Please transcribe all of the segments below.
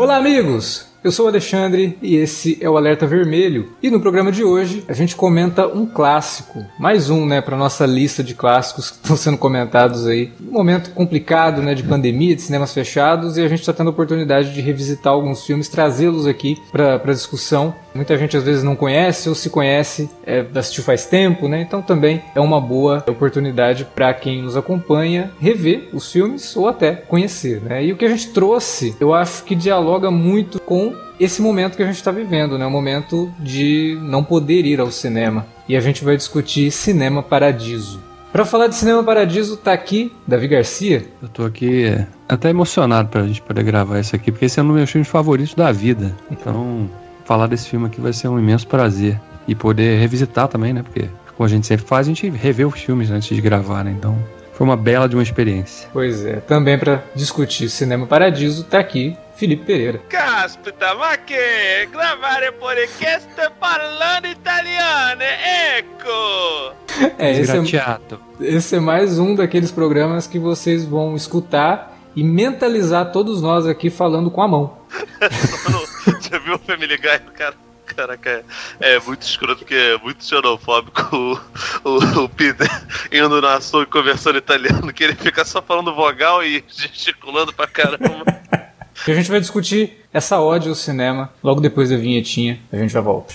Olá, amigos! Eu sou o Alexandre e esse é o Alerta Vermelho. E no programa de hoje a gente comenta um clássico, mais um, né, para nossa lista de clássicos que estão sendo comentados aí. Um momento complicado, né, de pandemia, de cinemas fechados e a gente está tendo a oportunidade de revisitar alguns filmes, trazê-los aqui para discussão. Muita gente às vezes não conhece ou se conhece, é, assistiu faz tempo, né? Então também é uma boa oportunidade para quem nos acompanha rever os filmes ou até conhecer, né? E o que a gente trouxe, eu acho que dialoga muito com esse momento que a gente está vivendo, né? O momento de não poder ir ao cinema. E a gente vai discutir Cinema Paradiso. Para falar de Cinema Paradiso, tá aqui Davi Garcia. Eu tô aqui é, até emocionado pra gente poder gravar isso aqui, porque esse é um dos meus filmes favoritos da vida. Então, falar desse filme aqui vai ser um imenso prazer. E poder revisitar também, né? Porque, como a gente sempre faz, a gente revê os filmes antes de gravar, né? Então, foi uma bela de uma experiência. Pois é, também para discutir Cinema Paradiso, tá aqui Felipe Pereira. Caspita, ma che gravare podcast parlando italiano, ecco! É, esse é, esse é mais um daqueles programas que vocês vão escutar e mentalizar todos nós aqui falando com a mão. Já viu o Family Guy, cara? Caraca, é, é muito escroto porque é muito xenofóbico o, o, o Peter indo na sua e conversando italiano, que ele fica só falando vogal e gesticulando pra caramba. a gente vai discutir essa ódio ao cinema logo depois da vinhetinha. A gente já volta.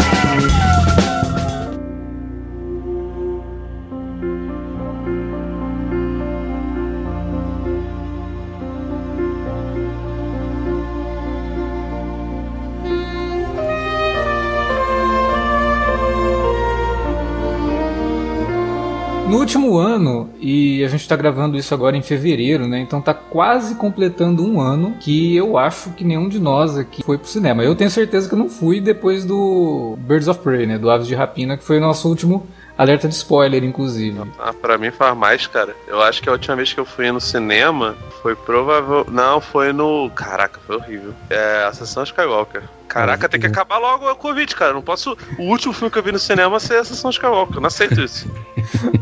Último ano, e a gente tá gravando isso agora em fevereiro, né? Então tá quase completando um ano que eu acho que nenhum de nós aqui foi pro cinema. Eu tenho certeza que eu não fui depois do Birds of Prey, né? Do Aves de Rapina, que foi o nosso último alerta de spoiler, inclusive. Ah, pra mim faz mais, cara. Eu acho que a última vez que eu fui no cinema foi provável. Não, foi no. Caraca, foi horrível. É a sessão Skywalker. Caraca, tem que acabar logo o Covid, cara. Não posso. O último filme que eu vi no cinema ser a sessão Skywalker. Eu não aceito isso.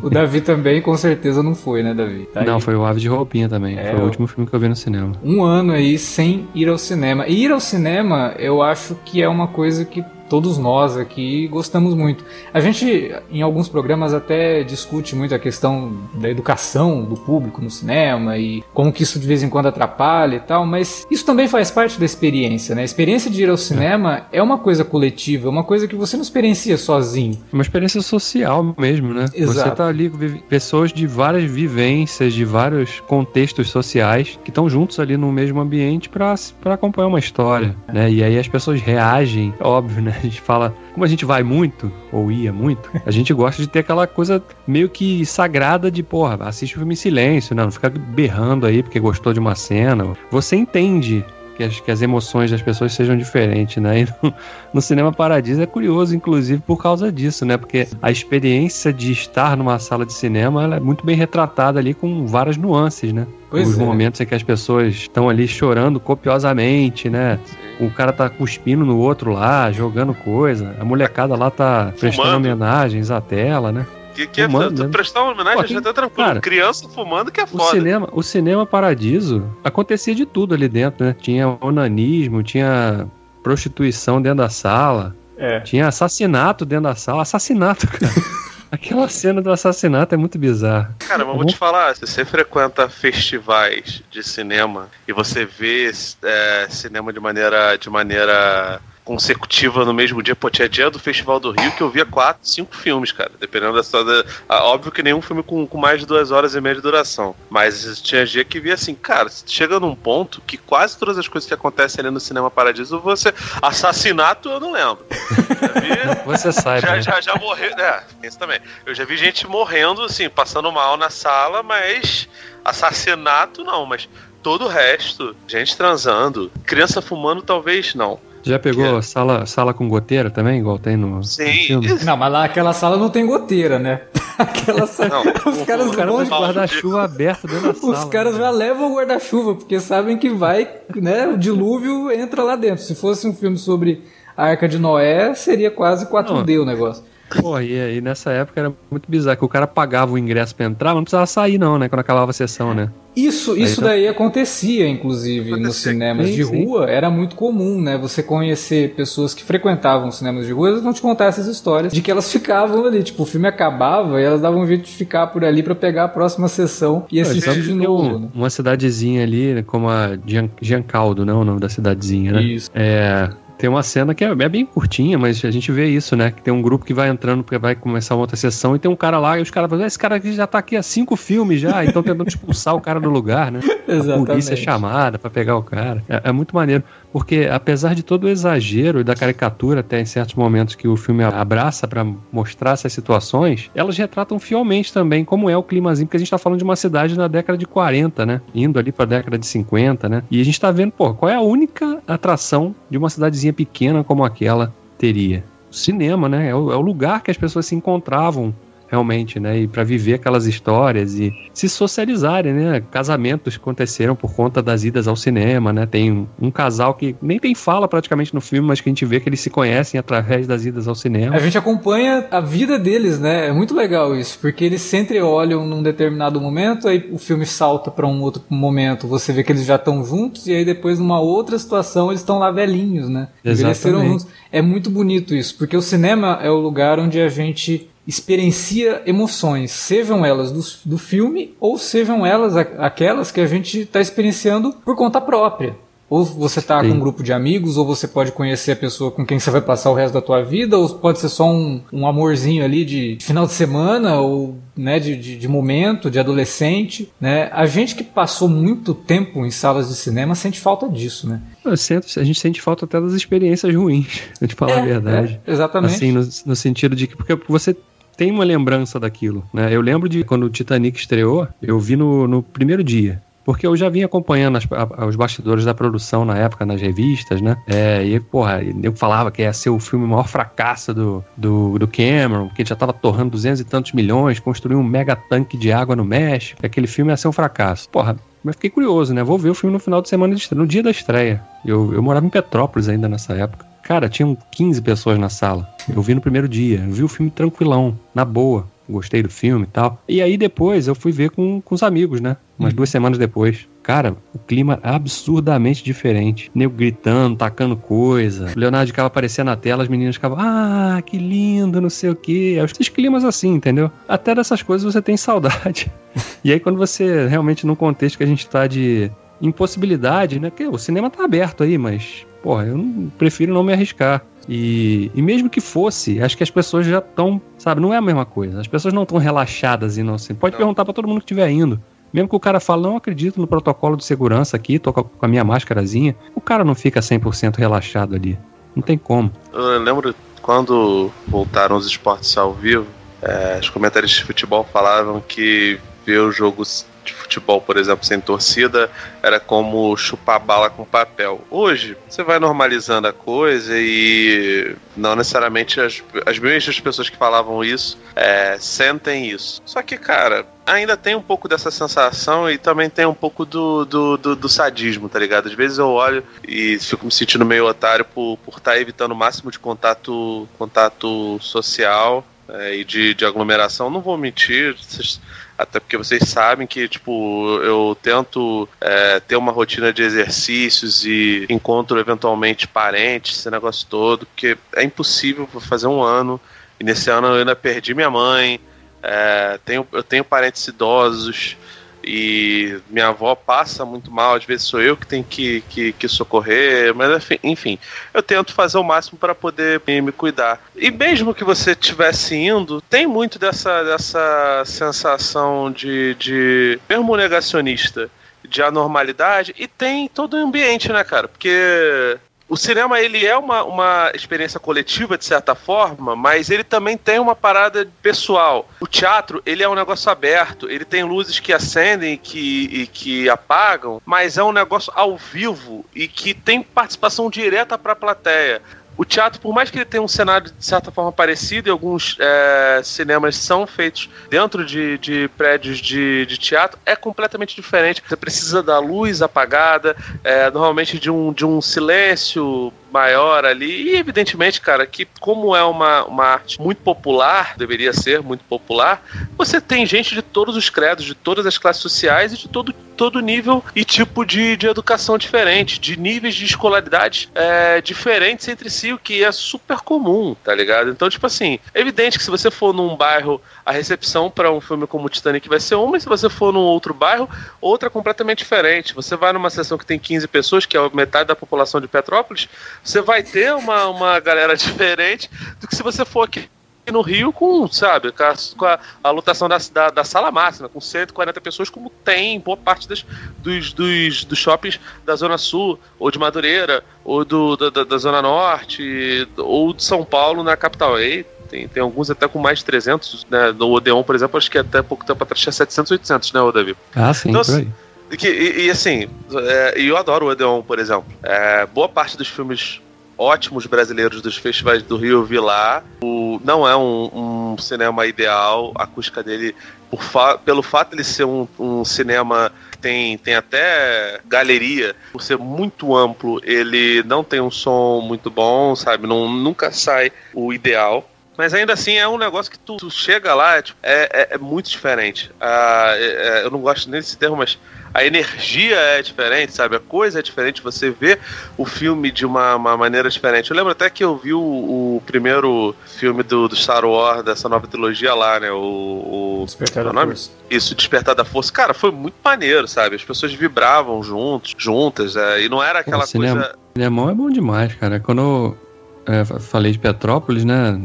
o Davi também, com certeza, não foi, né, Davi? Tá não, foi o Ave de Roupinha também. É, foi o último filme que eu vi no cinema. Um ano aí sem ir ao cinema. E ir ao cinema, eu acho que é uma coisa que todos nós aqui gostamos muito. A gente, em alguns programas, até discute muito a questão da educação do público no cinema e como que isso de vez em quando atrapalha e tal, mas isso também faz parte da experiência, né? A experiência de ir ao cinema é, é uma coisa coletiva, é uma coisa que você não experiencia sozinho. Uma experiência social mesmo, né? Exato. Você tá ali com pessoas de várias vivências, de vários contextos sociais que estão juntos ali no mesmo ambiente para acompanhar uma história, né? E aí as pessoas reagem, óbvio, né? a gente fala, como a gente vai muito, ou ia muito, a gente gosta de ter aquela coisa meio que sagrada de, porra, assiste o filme em silêncio, né? não fica berrando aí porque gostou de uma cena. Você entende que as, que as emoções das pessoas sejam diferentes, né? E no, no, Cinema Paradiso é curioso, inclusive, por causa disso, né? Porque a experiência de estar numa sala de cinema é muito bem retratada ali com várias nuances, né? Pois Os é. momentos em que as pessoas estão ali chorando copiosamente, né? Sim. O cara tá cuspindo no outro lá, jogando coisa. A molecada lá tá prestando homenagens à tela, né? Que, que fumando, é, né? prestar uma homenagem Pô, já tá tranquilo. Cara, Criança fumando que é foda. O cinema, o cinema Paradiso acontecia de tudo ali dentro, né? Tinha onanismo, tinha prostituição dentro da sala. É. Tinha assassinato dentro da sala. Assassinato, cara. Aquela cena do assassinato é muito bizarra. Cara, mas vou te falar, se você frequenta festivais de cinema e você vê é, cinema de maneira, de maneira consecutiva no mesmo dia. Pô, tinha dia do Festival do Rio que eu via quatro, cinco filmes, cara. Dependendo da história. Óbvio que nenhum filme com, com mais de duas horas e meia de duração. Mas tinha dia que via assim, cara, chega num ponto que quase todas as coisas que acontecem ali no Cinema Paradiso, você. Assassinato eu não lembro. Vi, você sabe. Já, né? já, já morreu. É, isso também. Eu já vi gente morrendo, assim, passando mal na sala, mas. Assassinato não, mas todo o resto, gente transando, criança fumando, talvez não. Já pegou é. sala, sala com goteira também, igual tem no, Sim. No filme? Não, mas lá aquela sala não tem goteira, né? Aquela sala. Não, os caras vão de guarda-chuva aberto dentro da sala. Os caras né? já levam o guarda-chuva, porque sabem que vai, né? O dilúvio entra lá dentro. Se fosse um filme sobre a Arca de Noé, seria quase 4D não. o negócio. Pô, e, e, nessa época era muito bizarro, que o cara pagava o ingresso pra entrar, mas não precisava sair não, né, quando acabava a sessão, né? Isso, isso daí acontecia, inclusive, acontecia. nos cinemas sim, de rua, sim. era muito comum, né, você conhecer pessoas que frequentavam cinemas de rua, elas vão te contar essas histórias de que elas ficavam ali, tipo, o filme acabava e elas davam um jeito de ficar por ali para pegar a próxima sessão e assistir de novo. Um, né? Uma cidadezinha ali, como a Giancaldo, né, o nome da cidadezinha, né? Isso. É, tem uma cena que é, é, bem curtinha, mas a gente vê isso, né? Que tem um grupo que vai entrando porque vai começar uma outra sessão e tem um cara lá e os caras falam, esse cara aqui já tá aqui há cinco filmes já, então tentando expulsar o cara do lugar, né? Exatamente. A polícia é chamada para pegar o cara. É, é, muito maneiro, porque apesar de todo o exagero e da caricatura até em certos momentos que o filme abraça para mostrar essas situações, elas retratam fielmente também como é o climazinho, porque a gente tá falando de uma cidade na década de 40, né? Indo ali pra década de 50, né? E a gente tá vendo, pô, qual é a única atração de uma cidadezinha pequena como aquela teria. Cinema, né? É é o lugar que as pessoas se encontravam realmente, né? E para viver aquelas histórias e se socializarem, né? Casamentos aconteceram por conta das idas ao cinema, né? Tem um, um, casal que nem tem fala praticamente no filme, mas que a gente vê que eles se conhecem através das idas ao cinema. A gente acompanha a vida deles, né? É muito legal isso, porque eles sempre olham num determinado momento, aí o filme salta para um outro momento, você vê que eles já estão juntos e aí depois numa outra situação eles estão lá velhinhos, né? Envelheceram juntos. É muito bonito isso, porque o cinema é o lugar onde a gente experiencia emoções, sejam elas do, do filme ou sejam elas aquelas que a gente está experienciando por conta própria. Ou você está com um grupo de amigos, ou você pode conhecer a pessoa com quem você vai passar o resto da tua vida, ou pode ser só um, um amorzinho ali de final de semana, ou né, de, de, de, momento, de adolescente. Né? A gente que passou muito tempo em salas de cinema sente falta disso, né? Sinto, a gente sente falta até das experiências ruins, de falar é, a verdade. É, exatamente. Assim, no, no sentido de que porque você tem uma lembrança daquilo, né? Eu lembro de quando o Titanic estreou, eu vi no, no primeiro dia. Porque eu já vinha acompanhando as, a, os bastidores da produção na época, nas revistas, né? É, e, porra, eu falava que ia ser o filme maior fracasso do, do, do Cameron, que ele já tava torrando duzentos e tantos milhões, construiu um mega tanque de água no México, que aquele filme ia ser um fracasso. Porra, mas fiquei curioso, né? Vou ver o filme no final de semana de estreia, no dia da estreia. Eu, eu morava em Petrópolis ainda nessa época. Cara, tinham 15 pessoas na sala. Eu vi no primeiro dia, eu vi o filme tranquilão, na boa. Gostei do filme e tal. E aí depois eu fui ver com, com os amigos, né? Umas uhum. duas semanas depois. Cara, o clima é absurdamente diferente. Nego gritando, tacando coisa. O Leonardo DiCaprio aparecia na tela, as meninas ficavam, ah, que lindo, não sei o quê. Esses climas assim, entendeu? Até dessas coisas você tem saudade. e aí quando você realmente num contexto que a gente tá de impossibilidade, né? Porque o cinema tá aberto aí, mas porra, eu não, prefiro não me arriscar. E, e mesmo que fosse, acho que as pessoas já estão, sabe, não é a mesma coisa. As pessoas não estão relaxadas e não assim. Pode não. perguntar para todo mundo que estiver indo. Mesmo que o cara fale, não acredito no protocolo de segurança aqui, tô com a minha máscarazinha, o cara não fica 100% relaxado ali. Não tem como. Eu lembro quando voltaram os esportes ao vivo, é, os comentaristas de futebol falavam que ver o jogo de futebol, por exemplo, sem torcida, era como chupar bala com papel. Hoje, você vai normalizando a coisa e não necessariamente as, as mesmas pessoas que falavam isso é, sentem isso. Só que, cara, ainda tem um pouco dessa sensação e também tem um pouco do, do, do, do sadismo, tá ligado? Às vezes eu olho e fico me sentindo meio otário por estar por tá evitando o máximo de contato, contato social é, e de, de aglomeração. Não vou mentir, vocês até porque vocês sabem que, tipo, eu tento é, ter uma rotina de exercícios e encontro eventualmente parentes, esse negócio todo, porque é impossível fazer um ano. E nesse ano eu ainda perdi minha mãe, É, tenho, eu tenho parentes idosos e minha avó passa muito mal, às vezes sou eu que tenho que, que, que socorrer, mas enfim, eu tento fazer o máximo para poder me cuidar. E mesmo que você estivesse indo, tem muito dessa, dessa sensação de, de mesmo negacionista de anormalidade e tem todo o ambiente, né, cara? Porque o cinema ele é uma, uma experiência coletiva de certa forma, mas ele também tem uma parada pessoal. O teatro ele é um negócio aberto, ele tem luzes que acendem que, e que apagam, mas é um negócio ao vivo e que tem participação direta para a plateia. O teatro, por mais que ele tenha um cenário de certa forma parecido, e alguns é, cinemas são feitos dentro de, de prédios de, de, teatro, é completamente diferente. Você precisa da luz apagada, é, normalmente de um, de um silêncio maior ali. E evidentemente, cara, que como é uma, uma arte muito popular, deveria ser muito popular, você tem gente de todos os credos, de todas as classes sociais e de todo, todo nível e tipo de, de educação diferente, de níveis de escolaridade é, diferentes entre si, o que é super comum, tá ligado? Então, tipo assim, é evidente que se você for num bairro, a recepção para um filme como Titanic vai ser uma, e se você for num outro bairro, outra completamente diferente. Você vai numa sessão que tem 15 pessoas, que é metade da população de Petrópolis, você vai ter uma, uma galera diferente do que se você for aqui no Rio com, sabe, com a, com a, a lotação da, da, da, sala máxima, com 140 pessoas, como tem em boa parte das, dos, dos, dos shoppings da Zona Sul, ou de Madureira, ou do, da, da Zona Norte, ou de São Paulo na capital. Aí tem, tem alguns até com mais de 300, né? No Odeon, por exemplo, acho que até pouco tempo atrás tinha 700, 800, né, Davi? Ah, sim, então, por aí. E, e, e assim, é, eu adoro o Odeon, por exemplo. É, boa parte dos filmes ótimos brasileiros dos festivais do Rio eu vi lá. O, não é um, um cinema ideal, a acústica dele, fa pelo fato de ele ser um, um cinema que tem, tem até galeria, por ser muito amplo, ele não tem um som muito bom, sabe? Não, nunca sai o ideal. Mas ainda assim é um negócio que tu, tu chega lá, é, tipo, é, é, é, muito diferente. Ah, é, é, eu não gosto nem desse termo, mas a energia é diferente, sabe? A coisa é diferente. Você vê o filme de uma, uma maneira diferente. Eu lembro até que eu vi o, o primeiro filme do, do, Star Wars, dessa nova trilogia lá, né? O. o Despertar da Força. Isso, Despertar da Força. Cara, foi muito maneiro, sabe? As pessoas vibravam juntos, juntas, é, e não era aquela Pô, cinema, coisa. Cinemão é bom demais, cara. Quando eu é, falei de Petrópolis, né?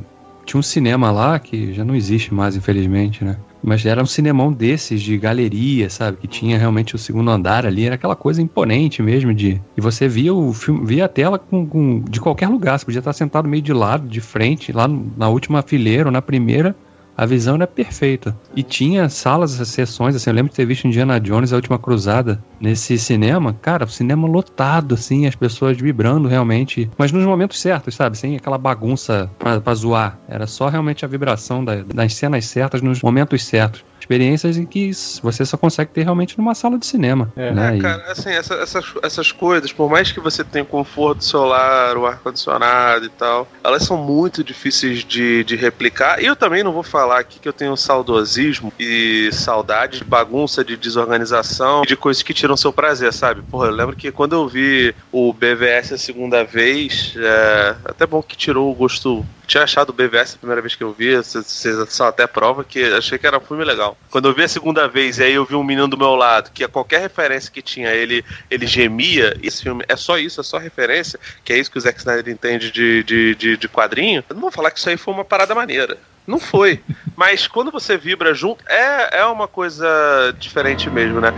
Tinha um cinema lá que já não existe mais, infelizmente, né? Mas era um cinemão desses, de galeria, sabe? Que tinha realmente o segundo andar ali. Era aquela coisa imponente mesmo de. E você via o filme, via a tela com, com de qualquer lugar. Você podia estar sentado meio de lado, de frente, lá na última fileira ou na primeira a visão era perfeita. E tinha salas, sessões, assim, eu lembro de ter visto Indiana Jones, A Última Cruzada, nesse cinema. Cara, o cinema lotado, assim, as pessoas vibrando realmente, mas nos momentos certos, sabe? Sem aquela bagunça pra, pra zoar. Era só realmente a vibração da, das cenas certas nos momentos certos experiências em que você só consegue ter realmente numa sala de cinema. É, né? é cara, assim, essa, essas, essas coisas, por mais que você tenha o conforto celular, o ar-condicionado e tal, elas são muito difíceis de, de replicar. E eu também não vou falar aqui que eu tenho saudosismo e saudade de bagunça, de desorganização, de coisas que tiram seu prazer, sabe? Porra, eu lembro que quando eu vi o BVS a segunda vez, é até bom que tirou o gosto tinha achado o BVS a primeira vez que eu vi, vocês são até prova que achei que era um filme legal. Quando eu vi a segunda vez, e aí eu vi um menino do meu lado, que a qualquer referência que tinha, ele, ele gemia, esse filme é só isso, é só referência, que é isso que o Zack Snyder entende de, de, de, de quadrinho, eu não vou falar que isso aí foi uma parada maneira. Não foi. Mas quando você vibra junto, é, é uma coisa diferente mesmo, né?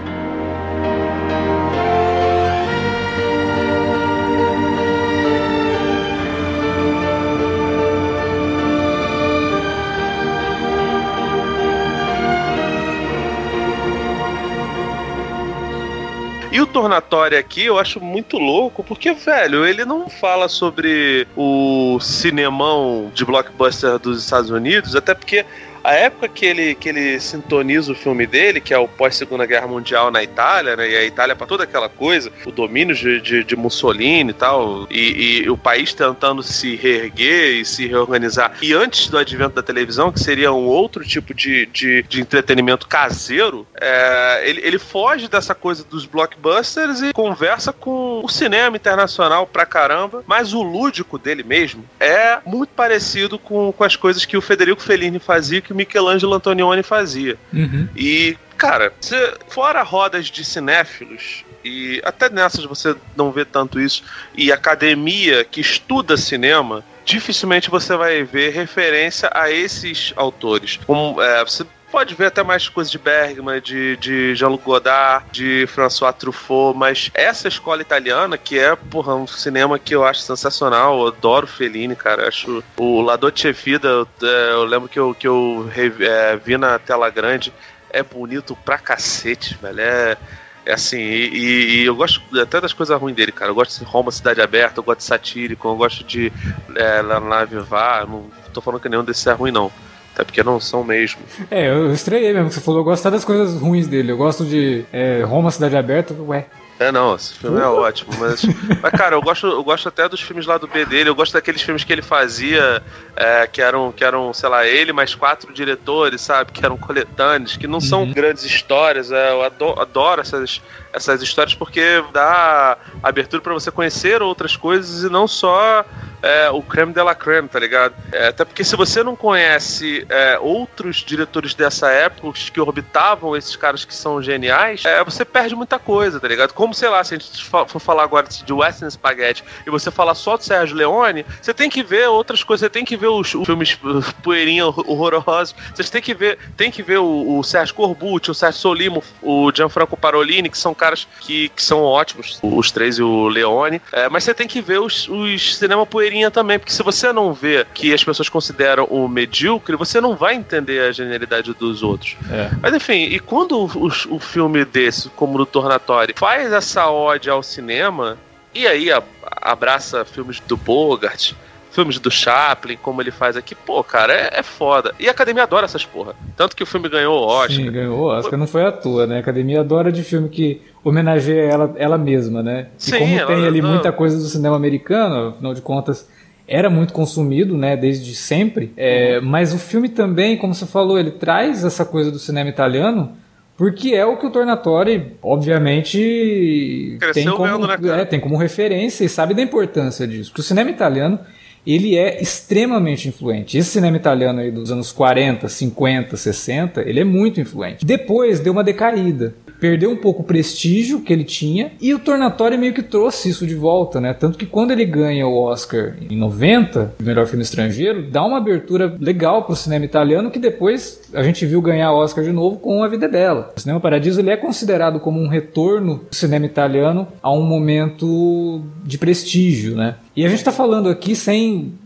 E o Tornatório aqui eu acho muito louco, porque, velho, ele não fala sobre o cinemão de blockbuster dos Estados Unidos, até porque a época que ele, que ele sintoniza o filme dele, que é o pós-segunda guerra mundial na Itália, né? E a Itália para toda aquela coisa, o domínio de, de, de Mussolini e tal, e, e, o país tentando se reerguer e se reorganizar. E antes do advento da televisão, que seria um outro tipo de, de, de entretenimento caseiro, é, ele, ele foge dessa coisa dos blockbusters e conversa com o cinema internacional pra caramba, mas o lúdico dele mesmo é muito parecido com, com as coisas que o Federico Fellini fazia que Michelangelo Antonioni fazia. Uhum. E, cara, se, fora rodas de cinéfilos, e até nessas você não vê tanto isso, e academia que estuda cinema, dificilmente você vai ver referência a esses autores. Um, é, você pode ver até mais coisas de Bergman, de, de Jean-Luc Godard, de François Truffaut, mas essa escola italiana, que é, porra, um cinema que eu acho sensacional, eu adoro Fellini, cara, acho o La Dolce Vita, eu, é, eu lembro que eu, que eu é, vi na tela grande, é bonito pra cacete, velho, é... É assim, e, e, eu gosto até das coisas ruins dele, cara. Eu gosto de Roma, Cidade Aberta, eu gosto de Satírico, eu gosto de é, La Nave Vá. Não tô falando que nenhum desses é ruim, não. Até porque não são mesmo. É, eu estranhei mesmo que você falou. Eu gosto das coisas ruins dele. Eu gosto de é, Roma, Cidade Aberta. Ué, é, não, esse filme é ótimo, mas, mas cara, eu gosto, eu gosto até dos filmes lá do B dele, eu gosto daqueles filmes que ele fazia, é, que eram, que eram, sei lá, ele mais quatro diretores, sabe, que eram coletâneos, que não são uhum. grandes histórias, é, eu adoro, adoro, essas, essas histórias porque dá abertura para você conhecer outras coisas e não só é, o creme de la creme, tá ligado? É, até porque se você não conhece é, outros diretores dessa época que orbitavam esses caras que são geniais, é, você perde muita coisa, tá ligado? Como, sei lá, se a gente for falar agora de Western Spaghetti e você falar só do Sérgio Leone, você tem que ver outras coisas, você tem que ver os, os filmes poeirinha horrorosos, você tem que ver, tem que ver o, o Sérgio Corbucci, o Sérgio Solimo, o Gianfranco Parolini, que são caras que, que são ótimos, os três e o Leone, é, mas você tem que ver os, os cinema poeirinha também, porque se você não vê que as pessoas consideram o medíocre, você não vai entender a genialidade dos outros. É. Mas enfim, e quando o, o, filme desse, como o Tornatório, faz essa ode ao cinema, e aí abraça filmes do Bogart, filmes do Chaplin, como ele faz aqui, pô, cara, é, é, foda. E a academia adora essas porra. Tanto que o filme ganhou o Oscar. Sim, ganhou o Oscar, não foi à toa, né? A academia adora de filme que homenageia ela, ela mesma, né? E Sim, como tem ali não... muita coisa do cinema americano, afinal de contas, era muito consumido, né, desde sempre. É, uhum. Mas o filme também, como você falou, ele traz essa coisa do cinema italiano porque é o que o Tornatori, obviamente, tem como, vendo, né, é, tem como referência e sabe da importância disso. Porque o cinema italiano ele é extremamente influente. Esse cinema italiano aí dos anos 40, 50, 60, ele é muito influente. Depois deu uma decaída perdeu um pouco o prestígio que ele tinha e o Tornatório meio que trouxe isso de volta, né? Tanto que quando ele ganha o Oscar em 90, melhor filme estrangeiro, dá uma abertura legal pro cinema italiano que depois a gente viu ganhar o Oscar de novo com A Vida Dela. O Cinema Paradiso ele é considerado como um retorno do cinema italiano a um momento de prestígio, né? E a gente está falando aqui sem é,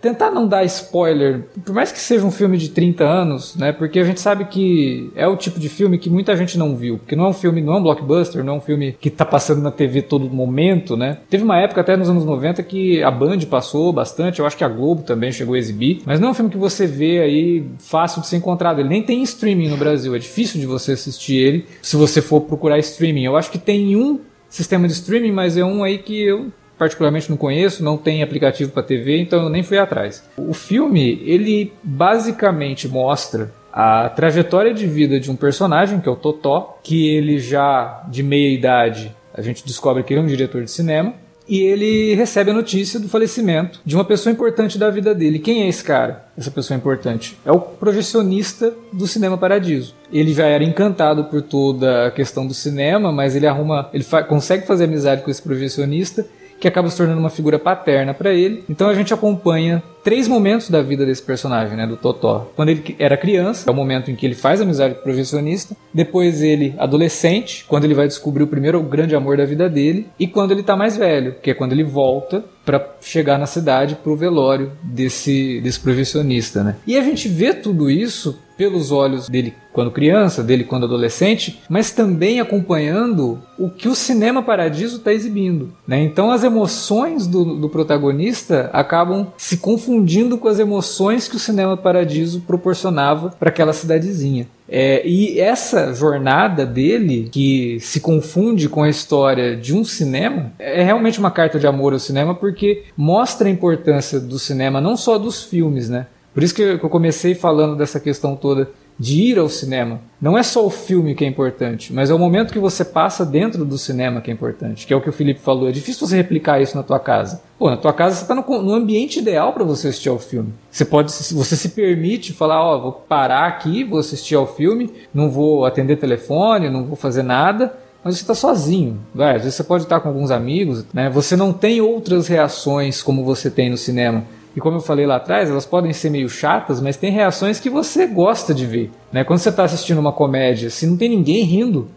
tentar não dar spoiler, por mais que seja um filme de 30 anos, né? Porque a gente sabe que é o tipo de filme que muita gente não viu, porque não é um filme, não é um blockbuster, não é um filme que tá passando na TV todo momento, né? Teve uma época até nos anos 90 que a Band passou bastante, eu acho que a Globo também chegou a exibir, mas não é um filme que você vê aí fácil de ser encontrado, ele nem tem streaming no Brasil, é difícil de você assistir ele se você for procurar streaming. Eu acho que tem um sistema de streaming, mas é um aí que eu particularmente não conheço, não tem aplicativo para TV, então eu nem fui atrás. O filme, ele basicamente mostra a trajetória de vida de um personagem, que é o Totó, que ele já de meia idade, a gente descobre que ele é um diretor de cinema, e ele recebe a notícia do falecimento de uma pessoa importante da vida dele. Quem é esse cara? Essa pessoa importante é o projecionista do Cinema Paradiso. Ele já era encantado por toda a questão do cinema, mas ele arruma, ele fa consegue fazer amizade com esse projecionista que acaba se tornando uma figura paterna para ele. Então a gente acompanha três momentos da vida desse personagem, né, do Totó. Quando ele era criança, é o momento em que ele faz amizade com o projecionista. Depois ele, adolescente, quando ele vai descobrir o primeiro grande amor da vida dele. E quando ele tá mais velho, que é quando ele volta para chegar na cidade pro velório desse, desse projecionista, né. E a gente vê tudo isso pelos olhos dele quando criança, dele quando adolescente, mas também acompanhando o que o cinema Paradiso está exibindo. Né? Então as emoções do, do, protagonista acabam se confundindo com as emoções que o cinema Paradiso proporcionava para aquela cidadezinha. É, e essa jornada dele, que se confunde com a história de um cinema, é realmente uma carta de amor ao cinema, porque mostra a importância do cinema, não só dos filmes, né? Por isso que eu comecei falando dessa questão toda de ir ao cinema. Não é só o filme que é importante, mas é o momento que você passa dentro do cinema que é importante, que é o que o Felipe falou. É difícil você replicar isso na tua casa. Pô, na tua casa você está no, no, ambiente ideal para você assistir ao filme. Você pode, você se permite falar, ó, oh, vou parar aqui, vou assistir ao filme, não vou atender telefone, não vou fazer nada mas você está sozinho. Vai, às vezes você pode estar com alguns amigos, né? Você não tem outras reações como você tem no cinema. E como eu falei lá atrás, elas podem ser meio chatas, mas tem reações que você gosta de ver. Né? Quando você está assistindo uma comédia, se não tem ninguém rindo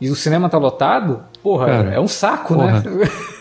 e o cinema está lotado, porra, Cara, é um saco, né? porra. né?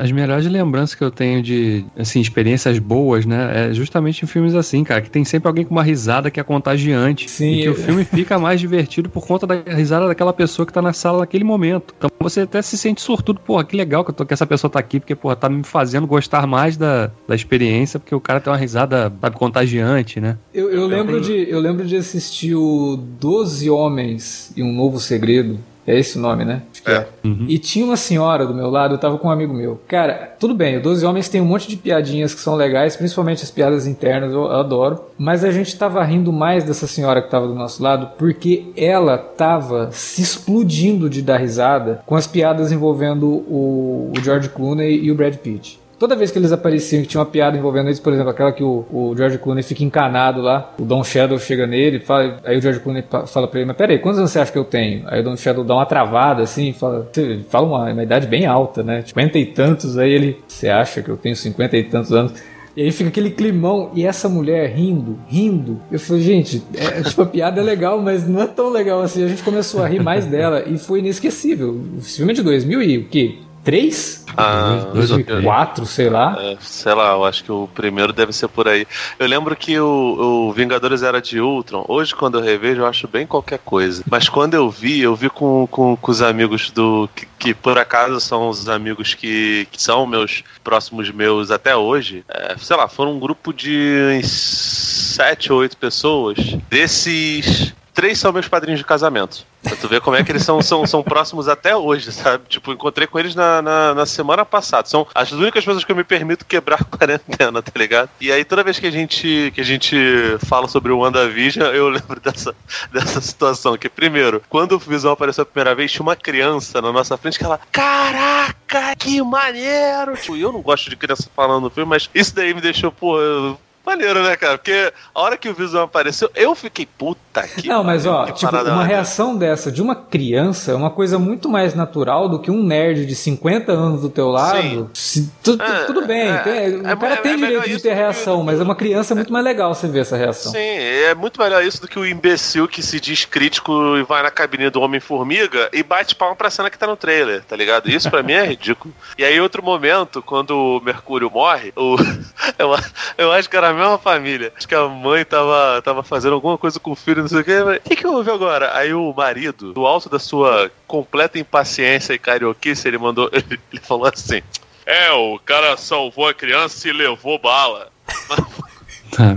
As melhores lembranças que eu tenho de, assim, experiências boas, né? É justamente em filmes assim, cara, que tem sempre alguém com uma risada que é contagiante. Sim. E que o filme fica mais divertido por conta da risada daquela pessoa que tá na sala naquele momento. Então você até se sente sortudo, porra, que legal que, eu tô, que essa pessoa tá aqui, porque, porra, tá me fazendo gostar mais da, da experiência, porque o cara tem uma risada, sabe, contagiante, né? Eu, eu, lembro, de, eu lembro de assistir o Doze Homens e um Novo Segredo é esse o nome, né? É. é. Uhum. E tinha uma senhora do meu lado, eu tava com um amigo meu. Cara, tudo bem, o Doze Homens tem um monte de piadinhas que são legais, principalmente as piadas internas, eu, eu adoro. Mas a gente tava rindo mais dessa senhora que tava do nosso lado, porque ela tava se explodindo de dar risada com as piadas envolvendo o, o George Clooney e o Brad Pitt. Toda vez que eles apareciam, que tinha uma piada envolvendo eles, por exemplo, aquela que o, o George Clooney fica encanado lá, o Don Shadow chega nele, fala, aí o George Clooney fala pra ele, mas peraí, quantos anos você acha que eu tenho? Aí o Don Shadow dá uma travada assim, fala, fala uma, uma idade bem alta, né? Cinquenta e tantos, aí ele, você acha que eu tenho cinquenta e tantos anos? E aí fica aquele climão e essa mulher rindo, rindo. Eu falei, gente, é, tipo, a piada é legal, mas não é tão legal assim. A gente começou a rir mais dela e foi inesquecível. O filme é de 2000 e o quê? 3? Ah, 2004, sei lá. É, sei lá, eu acho que o primeiro deve ser por aí. Eu lembro que o, o, Vingadores era de Ultron. Hoje, quando eu revejo, eu acho bem qualquer coisa. Mas quando eu vi, eu vi com, com, com os amigos do. Que, que, por acaso são os amigos que, que são meus próximos meus até hoje. É, sei lá, foram um grupo de sete ou oito pessoas. Desses três são meus padrinhos de casamento. Pra tu ver como é que eles são, são, são próximos até hoje, sabe? Tipo, encontrei com eles na, na, na, semana passada. São as únicas pessoas que eu me permito quebrar quarentena, tá ligado? E aí, toda vez que a gente, que a gente fala sobre o WandaVision, eu lembro dessa, dessa situação. Que, primeiro, quando o Visão apareceu a primeira vez, tinha uma criança na nossa frente que ela, caraca, que maneiro! Tipo, eu não gosto de criança falando no filme, mas isso daí me deixou, pô, maneiro, né, cara? Porque a hora que o Visão apareceu, eu fiquei puta que. Não, mas ó, tipo, uma reação dessa de uma criança é uma coisa muito mais natural do que um nerd de 50 anos do teu lado. Se, tu, tu, é, tudo bem, é, tem, é, o cara é, tem direito de ter reação, mas é uma criança muito mais legal você ver essa reação. Sim, é muito melhor isso do que o imbecil que se diz crítico e vai na cabine do Homem-Formiga e bate palma pra cena que tá no trailer, tá ligado? Isso pra mim é ridículo. E aí, outro momento, quando o Mercúrio morre, o, eu, eu acho que era mesma família. Acho que a mãe tava, tava fazendo alguma coisa com o filho, não sei o quê. O que, que houve agora? Aí o marido, do alto da sua completa impaciência e carioquice, ele mandou. Ele, ele falou assim: É, o cara salvou a criança e levou bala. Tá,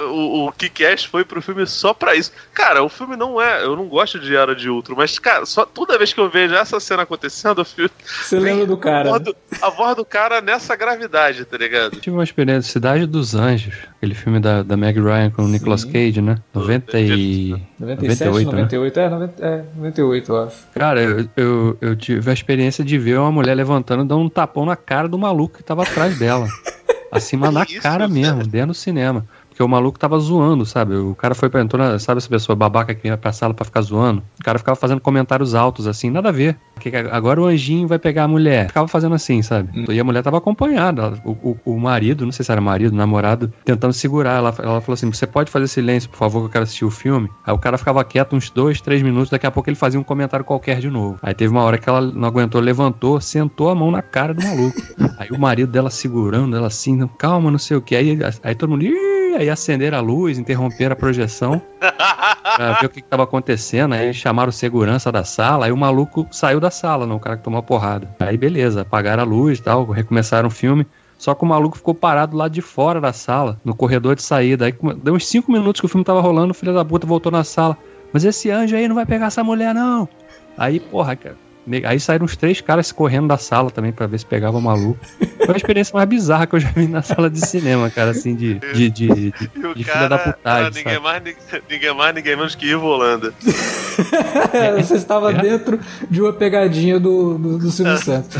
o, o Kick-Ass foi pro filme só pra isso. Cara, o filme não é. Eu não gosto de Era de Ultron, mas, cara, só toda vez que eu vejo essa cena acontecendo, o filme. Você lembra do cara? A voz do, a voz do cara nessa gravidade, tá ligado? tive uma experiência, Cidade dos Anjos, aquele filme da, da Meg Ryan com o Nicolas Cage, né? 90 e... 97, 98, 98 né? é, 90, é, 98, eu acho. Cara, eu, eu, eu tive a experiência de ver uma mulher levantando, dando um tapão na cara do maluco que tava atrás dela. Acima na cara mesmo, dentro do cinema. Porque o maluco tava zoando, sabe? O cara foi pra entrou na, sabe essa pessoa babaca que ia pra sala pra ficar zoando? O cara ficava fazendo comentários altos, assim, nada a ver. Que agora o anjinho vai pegar a mulher. Ficava fazendo assim, sabe? Hum. E a mulher tava acompanhada. O, o, o, marido, não sei se era marido, namorado, tentando segurar. Ela, ela falou assim: você pode fazer silêncio, por favor, que eu quero assistir o filme. Aí o cara ficava quieto uns dois, três minutos, daqui a pouco ele fazia um comentário qualquer de novo. Aí teve uma hora que ela não aguentou, levantou, sentou a mão na cara do maluco. aí o marido dela segurando, ela assim, calma, não sei o que. Aí, aí todo mundo. Ih! aí acenderam a luz, interromperam a projeção pra ver o que estava acontecendo. Aí chamaram o segurança da sala, aí o maluco saiu da sala, não, o cara que tomou a porrada. Aí beleza, apagaram a luz e tal, recomeçaram o filme. Só que o maluco ficou parado lá de fora da sala, no corredor de saída. Aí deu uns 5 minutos que o filme tava rolando, o filho da puta voltou na sala. Mas esse anjo aí não vai pegar essa mulher, não. Aí, porra, cara Aí saíram uns três caras correndo da sala também para ver se pegava maluco. Foi a experiência mais bizarra que eu já vi na sala de cinema, cara, assim, de, de, de, de, de filha da putagem. Ninguém mais, ninguém mais, ninguém menos que Ivo Holanda. Você estava é. dentro de uma pegadinha do, do, do Silvio Santos.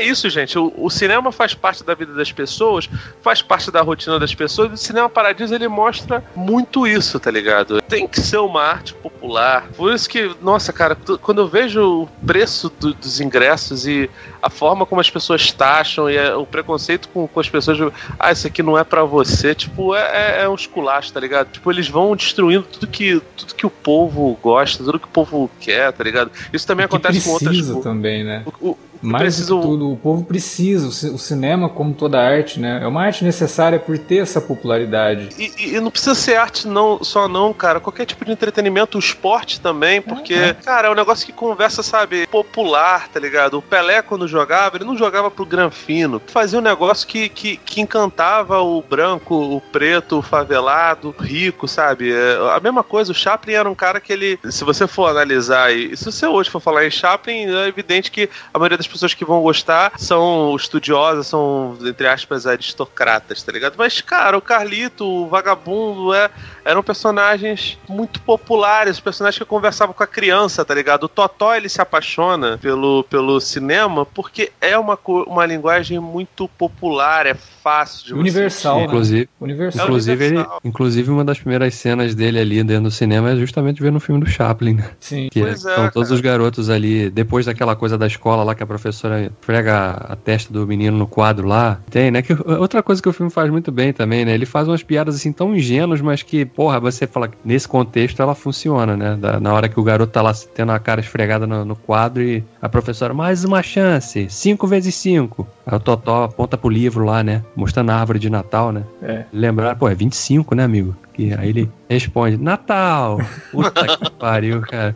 É isso, gente. O, o, cinema faz parte da vida das pessoas, faz parte da rotina das pessoas. E o Cinema Paradiso ele mostra muito isso, tá ligado? Tem que ser uma arte popular. Por isso que, nossa, cara, quando eu vejo o preço do, dos ingressos e a forma como as pessoas taxam e o preconceito com, com as pessoas, ah, isso aqui não é para você, tipo, é, é, é um esculacho, tá ligado? Tipo, eles vão destruindo tudo que, tudo que o povo gosta, tudo que o povo quer, tá ligado? Isso também acontece com outras. Também, né? O, o, mais preciso... tudo, o povo precisa, o cinema, como toda arte, né? É uma arte necessária por ter essa popularidade. E, e não precisa ser arte não, só não, cara. Qualquer tipo de entretenimento, o esporte também, porque, é, é. cara, é um negócio que conversa, sabe, popular, tá ligado? O Pelé, quando jogava, ele não jogava pro granfino. Fazia um negócio que, que, que encantava o branco, o preto, o favelado, o rico, sabe? É, a mesma coisa, o Chaplin era um cara que ele, se você for analisar, e se você hoje for falar em Chaplin, é evidente que a maioria das pessoas que vão gostar são estudiosas, são, entre aspas, aristocratas, tá ligado? Mas, cara, o Carlito, o vagabundo, é, eram personagens muito populares, personagens que conversavam com a criança, tá ligado? O Totó, ele se apaixona pelo, pelo cinema porque é uma, uma linguagem muito popular, é fácil de Universal, né? inclusive, Universal. Inclusive, ele, inclusive, uma das primeiras cenas dele ali dentro do cinema é justamente ver no filme do Chaplin, né? Sim. Que pois é, estão todos os garotos ali, depois daquela coisa da escola lá que a professora frega a testa do menino no quadro lá. Tem, né? Que, outra coisa que o filme faz muito bem também, né? Ele faz umas piadas assim tão ingênuas, mas que, porra, você fala nesse contexto ela funciona, né? Da, na hora que o garoto tá lá tendo a cara esfregada no, no quadro e a professora, mais uma chance, cinco vezes cinco. Aí o Totó aponta pro livro lá, né? Mostrando a árvore de Natal, né? É. Lembrar, pô, é 25, né, amigo? Que aí ele responde, Natal! Puta que pariu, cara.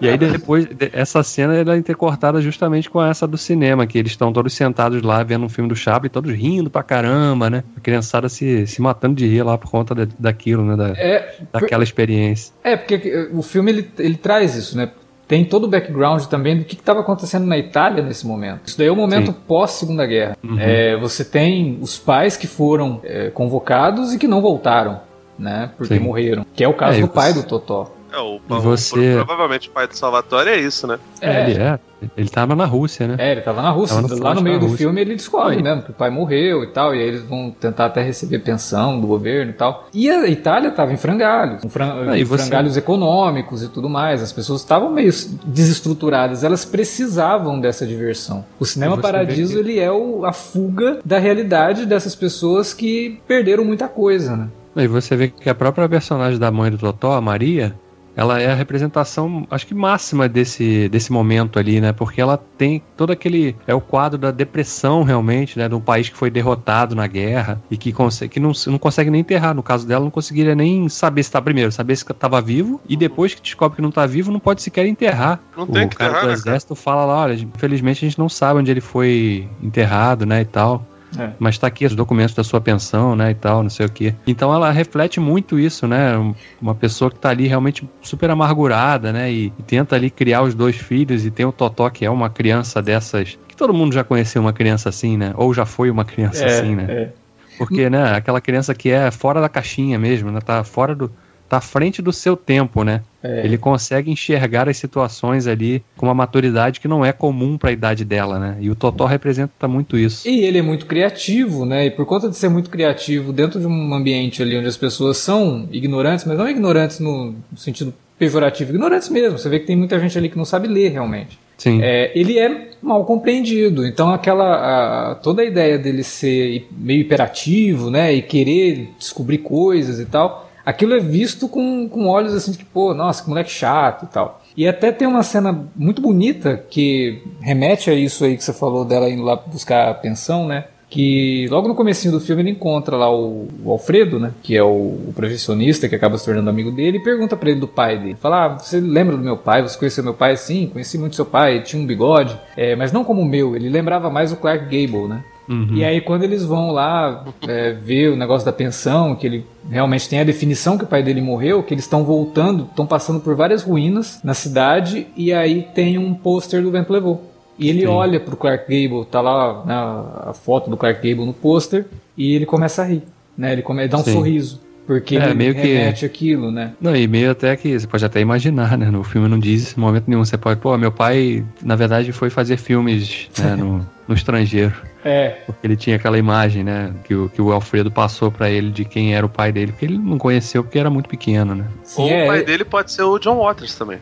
E aí depois, essa cena ela é intercortada justamente com essa do cinema, que eles estão todos sentados lá vendo um filme do Chaplin, todos rindo pra caramba, né? A criançada se, se matando de rir lá por conta de, daquilo, né? Da, é, daquela experiência. É, porque o filme ele, ele traz isso, né? Tem todo o background também do que estava acontecendo na Itália nesse momento. Isso daí é o momento pós Segunda Guerra. Uhum. É, você tem os pais que foram é, convocados e que não voltaram, né? Porque Sim. morreram. Que é o caso é, do pai do Totó. É, o, você... provavelmente o pai do Salvatore é isso, né? É, ele é. Ele tava na Rússia, né? É, ele tava na Rússia. Tava no Lá no meio do Rússia. filme ele descobre Foi. mesmo que o pai morreu e tal, e aí eles vão tentar até receber pensão do governo e tal. E a Itália tava em frangalhos, fran... ah, frangalhos econômicos e tudo mais. As pessoas estavam meio desestruturadas, elas precisavam dessa diversão. O Cinema Paradiso, ele é o, a fuga da realidade dessas pessoas que perderam muita coisa, né? E você vê que a própria personagem da mãe do Totó, a Maria, ela é a representação, acho que máxima desse, desse momento ali, né? Porque ela tem todo aquele. É o quadro da depressão, realmente, né? De um país que foi derrotado na guerra e que, consegue, que não, não consegue nem enterrar. No caso dela, não conseguiria nem saber se está primeiro, saber se estava vivo e depois que descobre que não está vivo, não pode sequer enterrar. Não o tem que cara enterrar, do né, exército cara? fala lá: olha, infelizmente a gente não sabe onde ele foi enterrado, né? E tal. É. Mas tá aqui os documentos da sua pensão, né, e tal, não sei o quê. Então ela reflete muito isso, né? Uma pessoa que tá ali realmente super amargurada, né, e, e tenta ali criar os dois filhos e tem o Totó que é uma criança dessas que todo mundo já conheceu uma criança assim, né? Ou já foi uma criança é, assim, né? É. Porque, né, aquela criança que é fora da caixinha mesmo, né? Tá fora do, tá à frente do seu tempo, né? É. Ele consegue enxergar as situações ali com uma maturidade que não é comum para a idade dela, né? E o Totó representa muito isso. E ele é muito criativo, né? E por conta de ser muito criativo dentro de um ambiente ali onde as pessoas são ignorantes, mas não ignorantes no sentido pejorativo, ignorantes mesmo. Você vê que tem muita gente ali que não sabe ler realmente. Sim. É, ele é mal compreendido. Então aquela a, toda a ideia dele ser meio hiperativo, né, e querer descobrir coisas e tal, aquilo é visto com, com olhos assim de pô, nossa, que moleque chato e tal. E até tem uma cena muito bonita que remete a isso aí que você falou dela indo lá buscar a pensão, né? Que logo no comecinho do filme ele encontra lá o, o Alfredo, né? Que é o, o, professionista que acaba se tornando amigo dele e pergunta para ele do pai dele. Fala, ah, você lembra do meu pai? Você conheceu meu pai? Sim, conheci muito seu pai, tinha um bigode, é, mas não como o meu. Ele lembrava mais o Clark Gable, né? Uhum. E aí quando eles vão lá é, ver o negócio da pensão, que ele realmente tem a definição que o pai dele morreu, que eles estão voltando, estão passando por várias ruínas na cidade, e aí tem um pôster do Vento Levou. E ele Sim. olha pro Clark Gable, tá lá né, a foto do Clark Gable no pôster, e ele começa a rir, né? Ele, come, ele dá um Sim. sorriso. Porque é, ele meio remete que... aquilo, né? Não, e meio até que você pode até imaginar, né? No filme não diz em momento nenhum. Você pode, pô, meu pai, na verdade, foi fazer filmes né, no, no estrangeiro. É. Porque ele tinha aquela imagem, né? Que o, que o Alfredo passou para ele de quem era o pai dele, porque ele não conheceu porque era muito pequeno, né? Sim, Ou é, o pai dele pode ser o John Waters também.